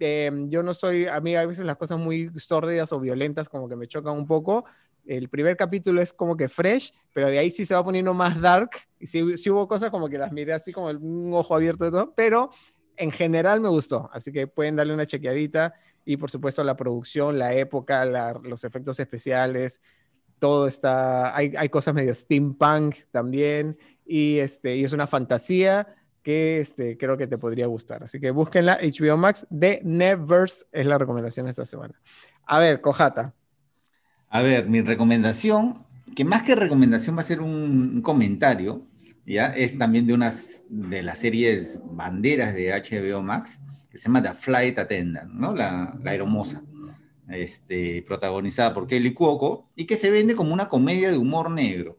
Em, yo no soy, a mí a veces las cosas muy sórdidas o violentas como que me chocan un poco, el primer capítulo es como que fresh, pero de ahí sí se va poniendo más dark. Y sí, hubo cosas como que las miré así como un ojo abierto de todo, pero en general me gustó. Así que pueden darle una chequeadita. Y por supuesto la producción, la época, los efectos especiales, todo está, hay, hay, cosas medio steampunk también. Y, este, y es una fantasía que este, creo que te podría gustar. Así que búsquenla, HBO Max, de Nevers es la recomendación esta semana. A ver, Cojata. A ver, mi recomendación, que más que recomendación va a ser un, comentario, ¿ya? Es también de unas de las series banderas de HBO Max, que se llama The Flight Attendant, ¿no? La, la aeromoza, este, protagonizada por Kelly Cuoco, y que se vende como una comedia de humor negro.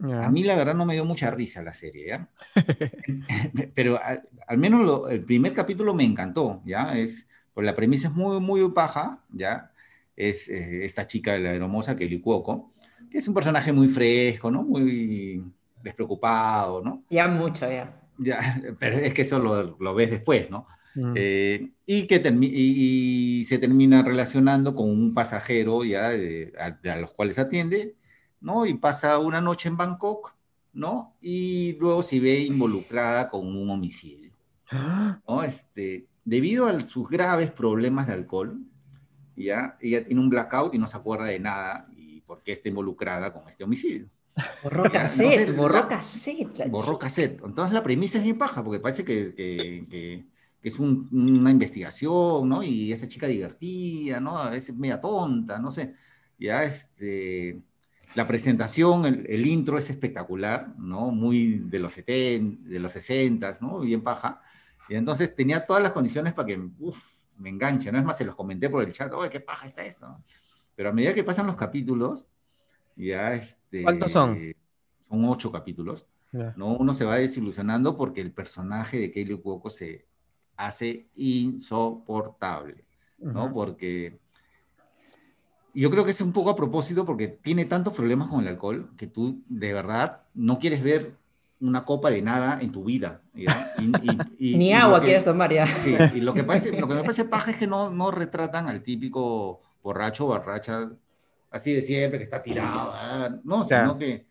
A mí la verdad no me dio mucha risa la serie, ¿ya? (laughs) Pero al, menos el primer capítulo me encantó, ¿ya? Es, pues la premisa es muy, muy paja, ¿ya? Es eh, esta chica de la hermosa Kelly Cuoco, que es un personaje muy fresco, ¿no? Muy despreocupado, ¿no? Ya mucho, ya. Ya, (laughs) pero es que eso lo, ves después, ¿no? Mm. Eh, y que y, se termina relacionando con un pasajero ya a, los cuales atiende, ¿no? Y pasa una noche en Bangkok, ¿no? Y luego se ve involucrada con un homicidio, (gasps) ¿no? Este, debido a sus graves problemas de alcohol, ya ella tiene un blackout y no se acuerda de nada y por qué está involucrada con este homicidio. Borró (laughs) cassette, borró cassette. Borró cassette. Entonces la premisa es bien paja, porque parece que, que, es una investigación, ¿no? Y esta chica divertida, ¿no? A veces media tonta, no sé. Ya, este... La presentación, el, intro es espectacular, ¿no? Muy de los 70, de los 60, ¿no? Bien paja. Y entonces tenía todas las condiciones para que, uff, me enganche, ¿no? Es más, se los comenté por el chat, oye, qué paja está esto. Pero a medida que pasan los capítulos, ya este... ¿Cuántos son? Son ocho capítulos. ¿no? Uno se va desilusionando porque el personaje de Kelly Cuoco se hace insoportable, ¿no? Porque yo creo que es un poco a propósito porque tiene tantos problemas con el alcohol que tú de verdad no quieres ver una copa de nada en tu vida. (laughs) Ni agua quieres tomar ya. Sí, y lo que, (laughs) parece, lo que me parece paja es que no, no retratan al típico borracho o borracha así de siempre, que está tirado. No, sino que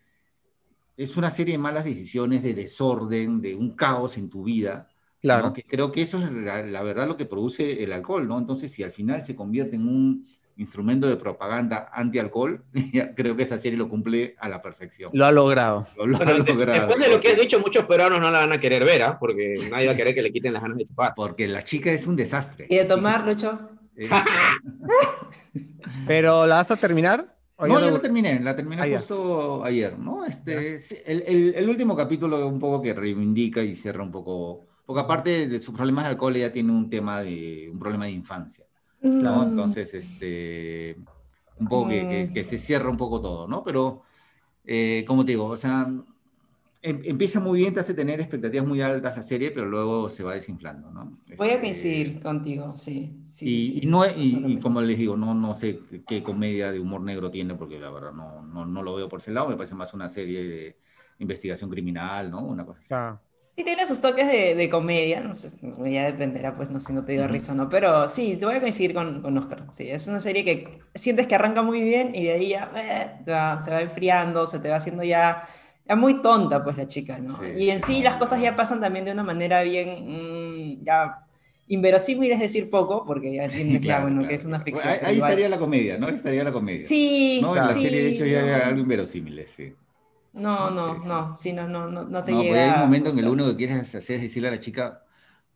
es una serie de malas decisiones, de desorden, de un caos en tu vida. Claro. Que creo que eso es la, verdad lo que produce el alcohol, ¿no? Entonces, si al final se convierte en un instrumento de propaganda anti-alcohol, (laughs) creo que esta serie lo cumple a la perfección. Lo ha logrado. Lo, ha logrado. Después de lo que has dicho, muchos peruanos no la van a querer ver, ¿ah? Porque nadie va a querer que le quiten las ganas de chupar. Porque la chica es un desastre. ¿Y de tomar, Lucho? Eh, (laughs) ¿Pero la vas a terminar? No, ya la terminé, la terminé ah, justo ayer, ¿no? Este, el, el, último capítulo un poco que reivindica y cierra un poco, porque aparte de sus problemas de alcohol, ella tiene un tema de, un problema de infancia, ¿no? Mm. Entonces, este, un poco que, que, se cierra un poco todo, ¿no? Pero, eh, como te digo, o sea, Em, empieza muy bien, te hace tener expectativas muy altas la serie, pero luego se va desinflando, ¿no? Voy a este, coincidir contigo, sí. y, no, y, como les digo, no, no sé qué comedia de humor negro tiene, porque la verdad no, no, no, lo veo por ese lado, me parece más una serie de investigación criminal, ¿no? Una cosa así. Ah. Sí, tiene sus toques de, de, comedia, no sé, ya dependerá, pues no sé si no te digo risa o no, pero sí, te voy a coincidir con, con, Oscar. Sí, es una serie que sientes que arranca muy bien y de ahí ya eh, se va enfriando, se te va haciendo ya es muy tonta, pues, la chica, ¿no? y en sí las cosas ya pasan también de una manera bien, mm, ya inverosímil es decir poco, porque ya entiendes claro, bueno, que es una ficción. ahí, estaría la comedia, ¿no? Ahí estaría la comedia. Sí, ¿no? En la serie, de hecho, ya hay algo inverosímil, sí. No, no, no, sí, no, no, no, no te no, llega. Pues hay un momento en el único que quieres hacer es decirle a la chica,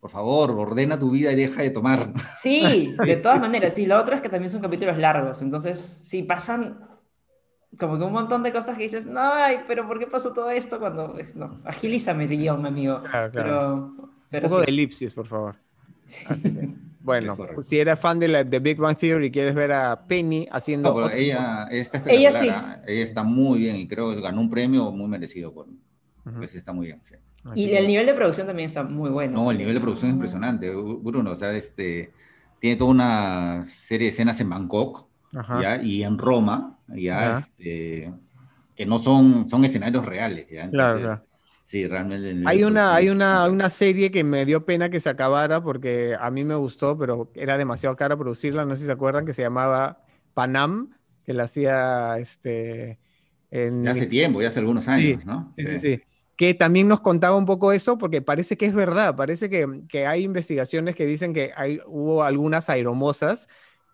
por favor, ordena tu vida y deja de tomar. Sí, (laughs) de todas maneras, sí. Lo otro es que también son capítulos largos, entonces, sí, pasan como que un montón de cosas que dices, no, ay, pero ¿por qué pasó todo esto cuando... No, agilízame el guion, amigo. Claro, claro. Pero, un poco de elipsis, por favor. (laughs) bueno, si eres fan de, la, de Big Bang Theory y quieres ver a Penny haciendo... ella, está ella, sí. ¿ah? ella está muy bien y creo que ganó un premio muy merecido por... Pues está muy bien, Y el nivel de producción también está muy bueno. No, el nivel de producción es impresionante, Bruno. O sea, este, tiene toda una serie de escenas en Bangkok, ¿ya? y en Roma, ya, este, que no son, son escenarios reales. ¿ya? claro, Sí, realmente. Hay una, hay una, una serie que me dio pena que se acabara porque a mí me gustó, pero era demasiado cara producirla. No sé si se acuerdan que se llamaba Panam, que la hacía este. En... Ya hace tiempo, ya hace algunos años, ¿no? Sí, sí, sí, Que también nos contaba un poco eso, porque parece que es verdad. Parece que, que hay investigaciones que dicen que hay, hubo algunas aeromosas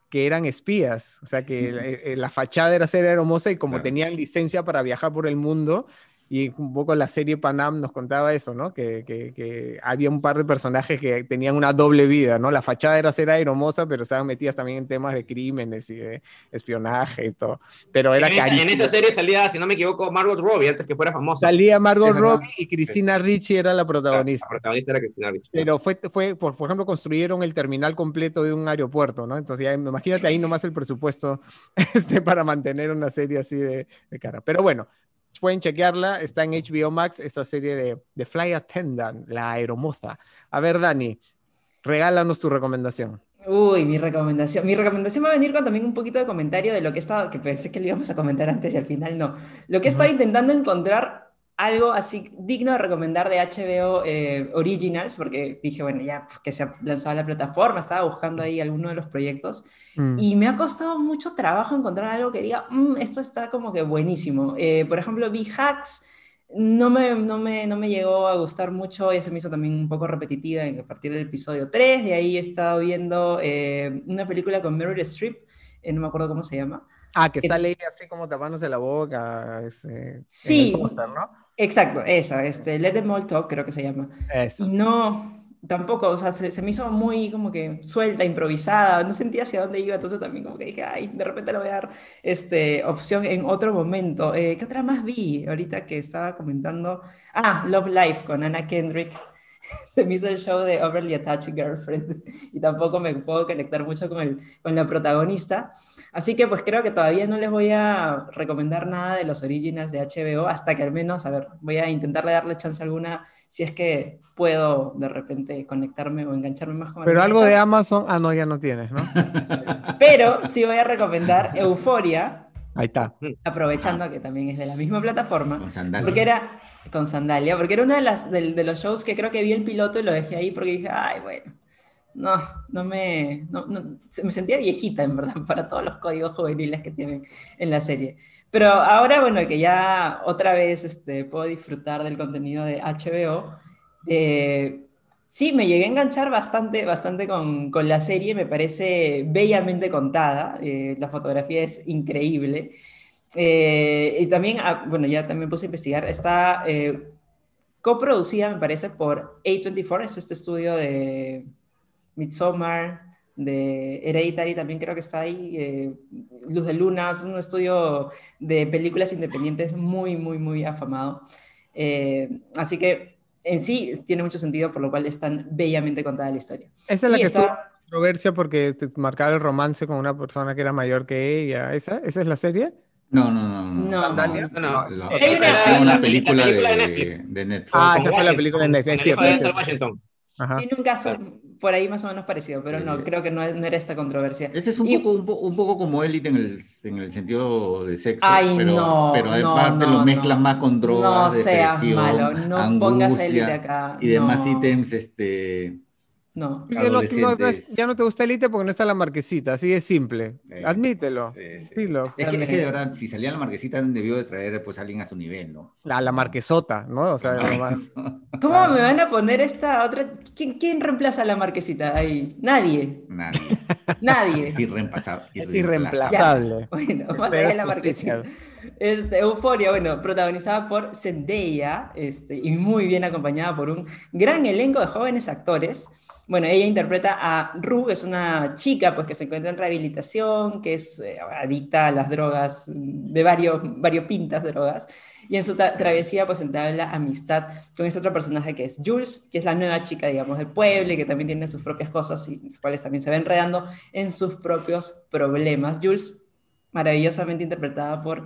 que eran espías, o sea que eh, la, fachada era ser hermosa y como tenían licencia para viajar por el mundo, y un poco la serie Panam nos contaba eso, ¿no? Que, que, había un par de personajes que tenían una doble vida, ¿no? La fachada era ser aeromosa, pero estaban metidas también en temas de crímenes y de espionaje y todo. Pero era en, en esa serie salía, si no me equivoco, Margot Robbie, antes que fuera famosa. Salía Margot Robbie y Cristina Ricci era la protagonista. La protagonista era Cristina Ricci. Pero fue, fue por, por, ejemplo, construyeron el terminal completo de un aeropuerto, ¿no? Entonces, ya, imagínate ahí nomás el presupuesto (laughs) este, para mantener una serie así de, de cara. Pero bueno, pueden chequearla, está en HBO Max, esta serie de, de Fly Attendant, la aeromoza. A ver, Dani, regálanos tu recomendación. Uy, mi recomendación. Mi recomendación va a venir con también un poquito de comentario de lo que he estado, que pensé que lo íbamos a comentar antes y al final no. Lo que he estado intentando encontrar algo así digno de recomendar de HBO eh, Originals, porque dije, bueno, ya pues, que se ha lanzado la plataforma, estaba buscando ahí alguno de los proyectos, mm. y me ha costado mucho trabajo encontrar algo que diga, mm, esto está como que buenísimo. Eh, por ejemplo, vi Hacks, no me, no, me, no me llegó a gustar mucho, y se me hizo también un poco repetitiva a partir del episodio 3, de ahí he estado viendo eh, una película con Meryl Streep, eh, no me acuerdo cómo se llama. Ah, que sale así como tapándose la boca. Este, sí, ¿no? Exacto, esa, este, Let Them All Talk creo que se llama. Eso. No, tampoco, o sea, se, me hizo muy como que suelta, improvisada, no sentía hacia dónde iba, entonces también como que dije, ay, de repente le voy a dar este, opción en otro momento. Eh, ¿Qué otra más vi ahorita que estaba comentando? Ah, Love Life con Anna Kendrick. (laughs) se me hizo el show de Overly Attached Girlfriend (laughs) y tampoco me puedo conectar mucho con, el, con la protagonista. Así que pues creo que todavía no les voy a recomendar nada de los originals de HBO hasta que al menos, a ver, voy a intentarle darle chance alguna si es que puedo de repente conectarme o engancharme más con Pero algo de Amazon, ah, no, ya no tienes, ¿no? (laughs) Pero sí voy a recomendar Euforia. Ahí está. Aprovechando que también es de la misma plataforma. Con sandalia. Porque era con sandalia, porque era uno de, las, de, los shows que creo que vi el piloto y lo dejé ahí porque dije, ay, bueno, no, no me, no, me sentía viejita en verdad para todos los códigos juveniles que tienen en la serie. Pero ahora, bueno, que ya otra vez este, puedo disfrutar del contenido de HBO, eh, sí, me llegué a enganchar bastante, bastante con, con la serie, me parece bellamente contada, eh, la fotografía es increíble. Eh, y también, ah, bueno, ya también puse a investigar, está coproducida, me parece, por A24, es este estudio de Midsommar, de Hereditary también creo que está ahí, eh, Luz de Luna, un estudio de películas independientes muy, muy, muy afamado. Eh, así que en sí tiene mucho sentido, por lo cual es tan bellamente contada la historia. Esa es la que está controversia porque te marcaba el romance con una persona que era mayor que ella. ¿Esa, ¿Esa es la serie? No, no, no. No, no, no. no, Hay una, película, de, Netflix. de, Netflix. Ah, esa fue la película de Netflix. Es cierto. Tiene un caso por ahí más o menos parecido, pero no, creo que no, era esta controversia. Este es un, poco, un, poco como Elite en el, en el sentido de sexo, Ay, pero, no, pero aparte lo mezclas más con drogas, no seas malo, no pongas Elite acá. Y demás ítems, este no. Ya no, ya no, te gusta Elite porque no está la marquesita, así es simple. Admítelo. Es, que, de verdad, si salía la marquesita, debió de traer pues alguien a su nivel, ¿no? La, la marquesota, ¿no? O sea, ¿Cómo me van a poner esta otra? ¿Quién, ¿Quién, reemplaza a la marquesita ahí? Nadie. Nadie. Nadie. Es irreemplazable. Es irreemplazable. Bueno, más allá de la marquesita. Este, Euforia, bueno, protagonizada por Zendaya este, y muy bien acompañada por un gran elenco de jóvenes actores. Bueno, ella interpreta a Ru, que es una chica pues, que se encuentra en rehabilitación, que es eh, adicta a las drogas, de varios, varios pintas drogas, y en su travesía pues entabla amistad con este otro personaje que es Jules, que es la nueva chica, digamos, del pueblo y que también tiene sus propias cosas y las cuales también se va enredando en sus propios problemas. Jules, maravillosamente interpretada por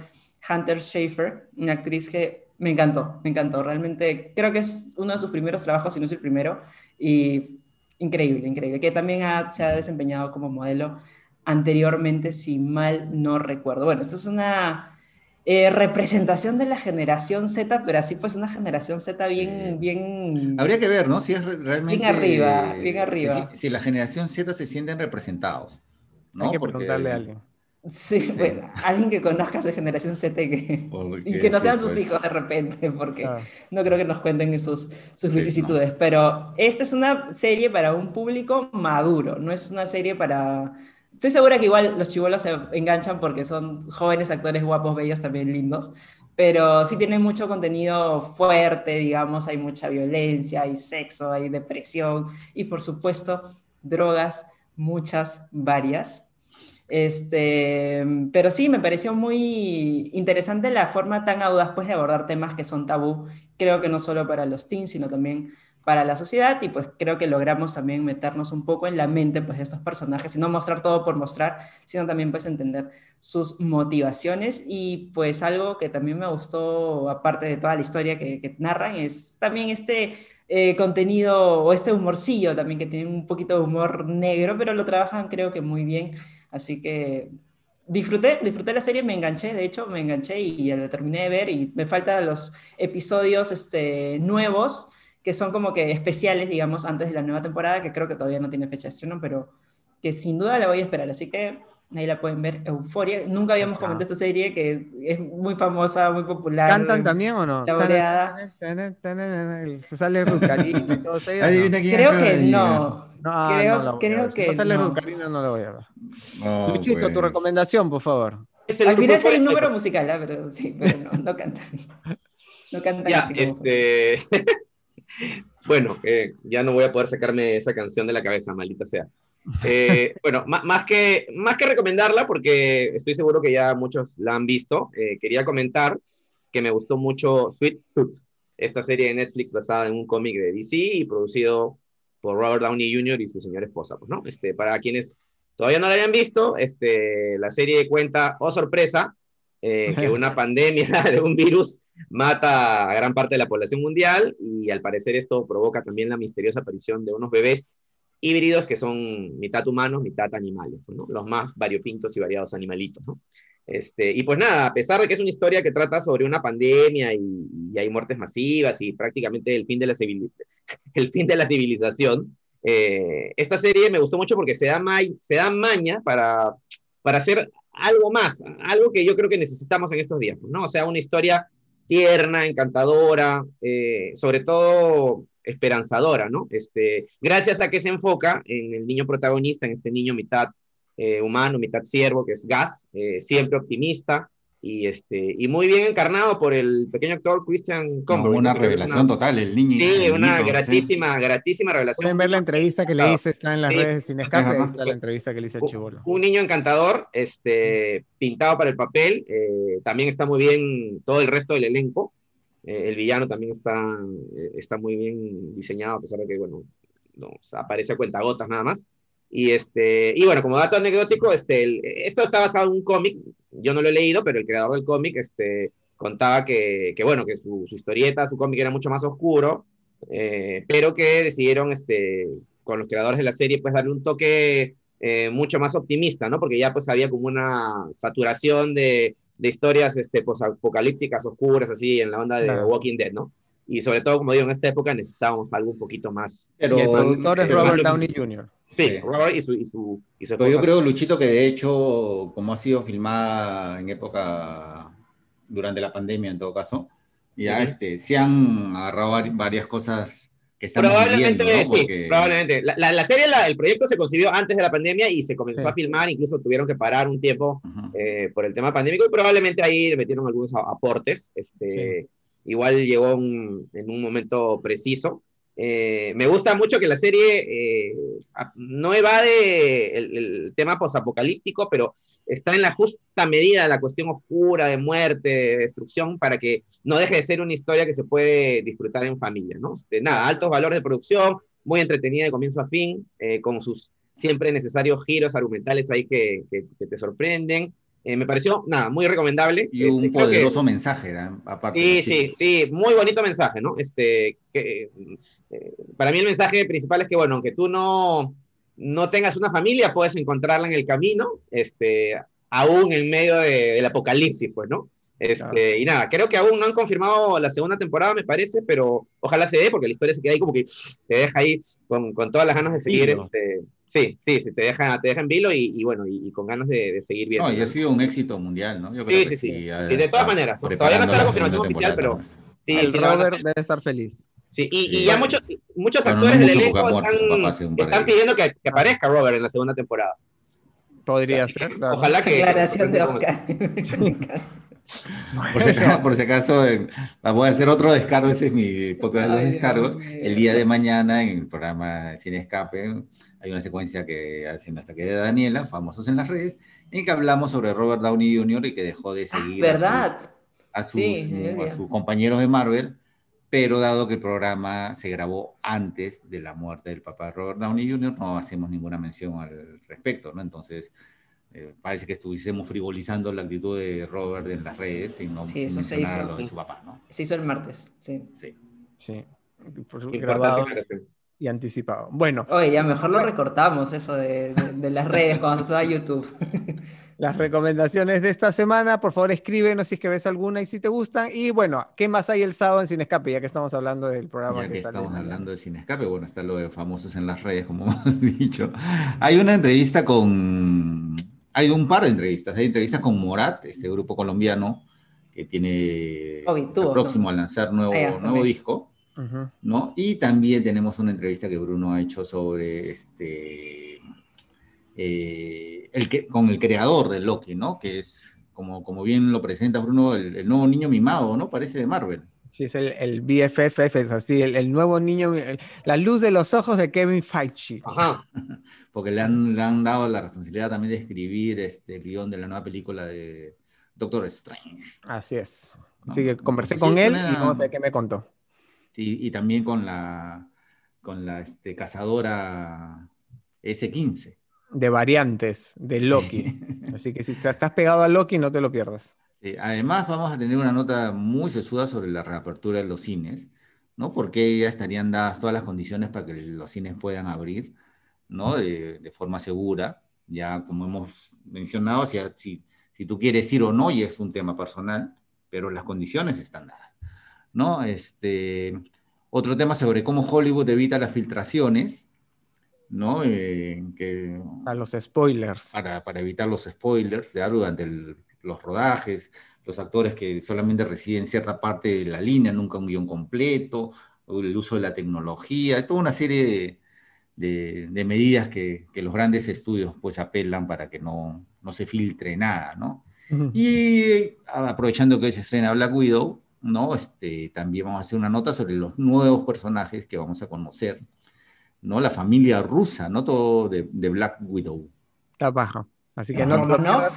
Hunter Schaefer, una actriz que me encantó, me encantó. Realmente creo que es uno de sus primeros trabajos, si no es el primero, y increíble, increíble. Que también se ha desempeñado como modelo anteriormente, si mal no recuerdo. Bueno, esto es una eh, representación de la generación Z, pero así pues una generación Z bien, bien... Habría que ver, ¿no? Si es realmente... Bien arriba, bien arriba. Si, la generación Z se sienten representados. ¿no? Hay que preguntarle a alguien. Sí, bueno, alguien que conozca a generación Z y que, no sean sus pues. hijos de repente, porque no creo que nos cuenten sus, sus vicisitudes. Pero esta es una serie para un público maduro, no es una serie para. Estoy segura que igual los chivolos se enganchan porque son jóvenes actores guapos, bellos, también lindos, pero sí tiene mucho contenido fuerte, digamos, hay mucha violencia, hay sexo, hay depresión y por supuesto drogas, muchas, varias este, pero sí, me pareció muy interesante la forma tan audaz pues, de abordar temas que son tabú, creo que no solo para los teens, sino también para la sociedad, y pues creo que logramos también meternos un poco en la mente pues, de estos personajes, y no mostrar todo por mostrar, sino también pues entender sus motivaciones, y pues algo que también me gustó, aparte de toda la historia que, narran, es también este eh, contenido o este humorcillo también que tiene un poquito de humor negro, pero lo trabajan creo que muy bien Así que disfruté, disfruté la serie, me enganché, de hecho, me enganché y, ya la terminé de ver y me faltan los episodios este, nuevos que son como que especiales, digamos, antes de la nueva temporada, que creo que todavía no tiene fecha de estreno, pero que sin duda la voy a esperar. Así que ahí la pueden ver, Euforia. Nunca habíamos comentado esta serie que es muy famosa, muy popular. ¿Cantan también o no? Laureada. Se sale Rucarín y todo Creo que no. No, creo, no creo que. Si no no lo voy a ver. Luchito, tu pues. recomendación, por favor. Al final sería un número musical, ¿eh? pero sí, pero no, no cantan. No cantan ya, este... (laughs) bueno, eh, ya no voy a poder sacarme esa canción de la cabeza, maldita sea. Eh, bueno, más, que, más que recomendarla, porque estoy seguro que ya muchos la han visto, eh, quería comentar que me gustó mucho Sweet Tooth, esta serie de Netflix basada en un cómic de DC y producido por Robert Downey Jr. y su señora esposa. Pues, ¿no? este, para quienes todavía no la hayan visto, este, la serie cuenta, oh sorpresa, eh, que (laughs) una pandemia (laughs) de un virus mata a gran parte de la población mundial y al parecer esto provoca también la misteriosa aparición de unos bebés híbridos que son mitad humanos, mitad animales, ¿no? los más variopintos y variados animalitos. ¿no? Este, y pues nada, a pesar de que es una historia que trata sobre una pandemia y, hay muertes masivas y prácticamente el fin de la, (laughs) el fin de la civilización, eh, esta serie me gustó mucho porque se da, se da maña para, para hacer algo más, algo que yo creo que necesitamos en estos días, ¿no? O sea, una historia tierna, encantadora, eh, sobre todo esperanzadora, ¿no? Este, gracias a que se enfoca en el niño protagonista, en este niño mitad eh, humano, mitad siervo, que es Gas, eh, siempre optimista, y, este, y muy bien encarnado por el pequeño actor Christian Cumberbatch. una revelación total, el niño. Sí, una gratísima, gratísima revelación. Pueden ver la entrevista que le hice, está en las redes sin escape, está la entrevista que le hice al Chibolo. Un niño encantador, este, pintado para el papel, eh, también está muy bien todo el resto del elenco, eh, el villano también está, eh, está muy bien diseñado, a pesar de que, bueno, no, aparece a cuentagotas nada más. Y, este, y bueno, como dato anecdótico, este, esto está basado en un cómic, yo no lo he leído, pero el creador del cómic este, contaba que, que bueno, que su, su, historieta, su cómic era mucho más oscuro, eh, pero que decidieron, este, con los creadores de la serie, pues darle un toque eh, mucho más optimista, ¿no? Porque ya pues había como una saturación de, de historias este, apocalípticas oscuras, así, en la onda de Walking Dead, ¿no? Y sobre todo, como digo, en esta época necesitábamos algo un poquito más. Pero, el productor es Robert Downey Jr. Sí, Robert y su, y su, y Pero yo creo, Luchito, que de hecho, como ha sido filmada en época durante la pandemia, en todo caso, ya este, se han agarrado varias cosas que Probablemente, ¿no? sí, probablemente. La, la, serie, el proyecto se concibió antes de la pandemia y se comenzó a filmar, incluso tuvieron que parar un tiempo eh, por el tema pandémico y probablemente ahí le metieron algunos aportes. Este, Igual llegó en un momento preciso. Eh, me gusta mucho que la serie eh, no evade el, tema posapocalíptico, pero está en la justa medida la cuestión oscura de muerte, de destrucción, para que no deje de ser una historia que se puede disfrutar en familia, ¿no? Este, nada, altos valores de producción, muy entretenida de comienzo a fin, eh, con sus siempre necesarios giros argumentales ahí que, que te sorprenden. Eh, me pareció, nada, muy recomendable. Y un este, poderoso mensaje, aparte. Sí, sí, sí, muy bonito mensaje, ¿no? Este, que, eh, para mí el mensaje principal es que, bueno, aunque tú no, no tengas una familia, puedes encontrarla en el camino, este, aún en medio del apocalipsis, pues, ¿no? Este, Y nada, creo que aún no han confirmado la segunda temporada, me parece, pero ojalá se dé, porque la historia se queda ahí como que te deja ahí con, con todas las ganas de seguir este, Sí, sí, sí, te deja, te deja en vilo y, bueno, y, con ganas de, seguir viendo. No, y ha sido un éxito mundial, ¿no? Yo creo sí, que sí, sí. Y de todas maneras, todavía no está la confirmación oficial, pero sí, el Robert debe estar feliz. Sí, y, ya muchos, muchos actores del elenco están, están pidiendo que, que, aparezca Robert en la segunda temporada. Podría ser. Ojalá que. Declaración de Oscar. (laughs) (laughs) Por si, acaso, por si acaso, eh, voy a hacer otro descargo, ese es mi podcast de los descargos. El día de mañana en el programa Sin Escape hay una secuencia que hace hasta que de Daniela, famosos en las redes, en que hablamos sobre Robert Downey Jr. y que dejó de seguir ¿verdad? A, sus, a, sus, compañeros de Marvel, pero dado que el programa se grabó antes de la muerte del papá de Robert Downey Jr., no hacemos ninguna mención al respecto, ¿no? Entonces, eh, parece que estuviésemos frivolizando la actitud de Robert en las redes sin, no, sí, mencionar lo de su papá, ¿no? Se hizo el martes, sí. Sí. Sí. Por grabado, y anticipado. Bueno. Oye, ya mejor lo recortamos eso de, las redes cuando se va a YouTube. (laughs) Las recomendaciones de esta semana, por favor escríbenos si es que ves alguna y si te gustan. Y bueno, ¿qué más hay el sábado en Sin Escape? Ya que estamos hablando del programa. Ya que, estamos hablando de Sin Escape, bueno, está lo de famosos en las redes, como (laughs) hemos dicho. Hay una entrevista con... Hay un par de entrevistas. Hay entrevistas con Morat, este grupo colombiano que tiene próximo a lanzar nuevo, ah, nuevo disco ¿no? Y también tenemos una entrevista que Bruno ha hecho sobre este, eh, el que, con el creador de Loki, ¿no? Que es, como, como bien lo presenta Bruno, el, nuevo niño mimado, ¿no? Parece de Marvel. Sí, es el, el BFF, es así, el, nuevo niño, la luz de los ojos de Kevin Feige. Ajá. (laughs) Porque le han, le han dado la responsabilidad también de escribir este guion de la nueva película de Doctor Strange. Así es. Así que conversé con él y vamos a ver qué me contó. Sí, y también con la, con la este, cazadora S15. De variantes de Loki. (laughs) Así que si estás pegado a Loki, no te lo pierdas. Sí, además, vamos a tener una nota muy sesuda sobre la reapertura de los cines, ¿no? Porque ya estarían dadas todas las condiciones para que los cines puedan abrir, ¿no? De, de forma segura. Ya, como hemos mencionado, si, si, si tú quieres ir o no, y es un tema personal, pero las condiciones están dadas. ¿No? Este, otro tema sobre cómo Hollywood evita las filtraciones, ¿no? Eh, que, a los spoilers. Para, para, evitar los spoilers de durante los rodajes, los actores que solamente reciben cierta parte de la línea, nunca un guion completo, el uso de la tecnología, toda una serie de, de, medidas que, que, los grandes estudios pues apelan para que no, no se filtre nada, ¿no? Y aprovechando que hoy se estrena Black Widow, ¿no? Este, también vamos a hacer una nota sobre los nuevos personajes que vamos a conocer, ¿no? La familia rusa, ¿no? Todo de, Black Widow. Está bajo. Así que no Romanov.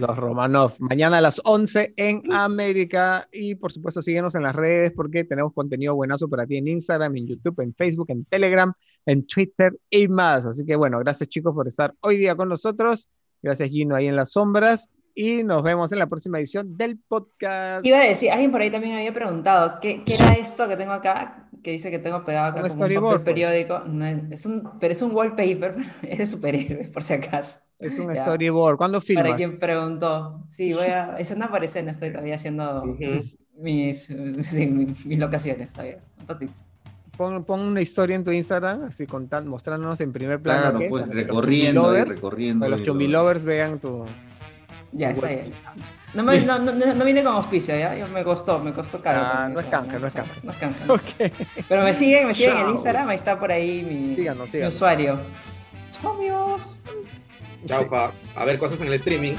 Los Romanov. Mañana a las 11 en América. Y por supuesto, síguenos en las redes porque tenemos contenido buenazo para ti en Instagram, en YouTube, en Facebook, en Telegram, en Twitter y más. Así que bueno, gracias chicos por estar hoy día con nosotros. Gracias Gino ahí en las sombras y nos vemos en la próxima edición del podcast. Iba a decir, alguien por ahí también había preguntado, ¿qué, qué era esto que tengo acá? Que dice que tengo pegado acá como un papel pues. periódico. No es, un, pero es un wallpaper, (laughs) es de superhéroes, por si acaso. Es un storyboard. ¿Cuándo filmas? Para quien preguntó. Sí, voy a... Eso no aparece, no estoy todavía haciendo mis, mis, locaciones todavía. Un ratito. Pon, pon, una historia en tu Instagram, así contando, mostrándonos en primer plano. Claro, pues, recorriendo, los recorriendo. Para los chumbilovers vean tu, ya, está bien. No, me, no, no, no, vine con auspicio, ¿ya? me costó, me costó caro. Ah, no, es canje, no es canje. No es canje. Okay. Pero me siguen, me siguen en Instagram, ahí está por ahí mi, síganos, síganos. mi usuario. Chao, amigos. Chao, pa. A ver cosas en el streaming.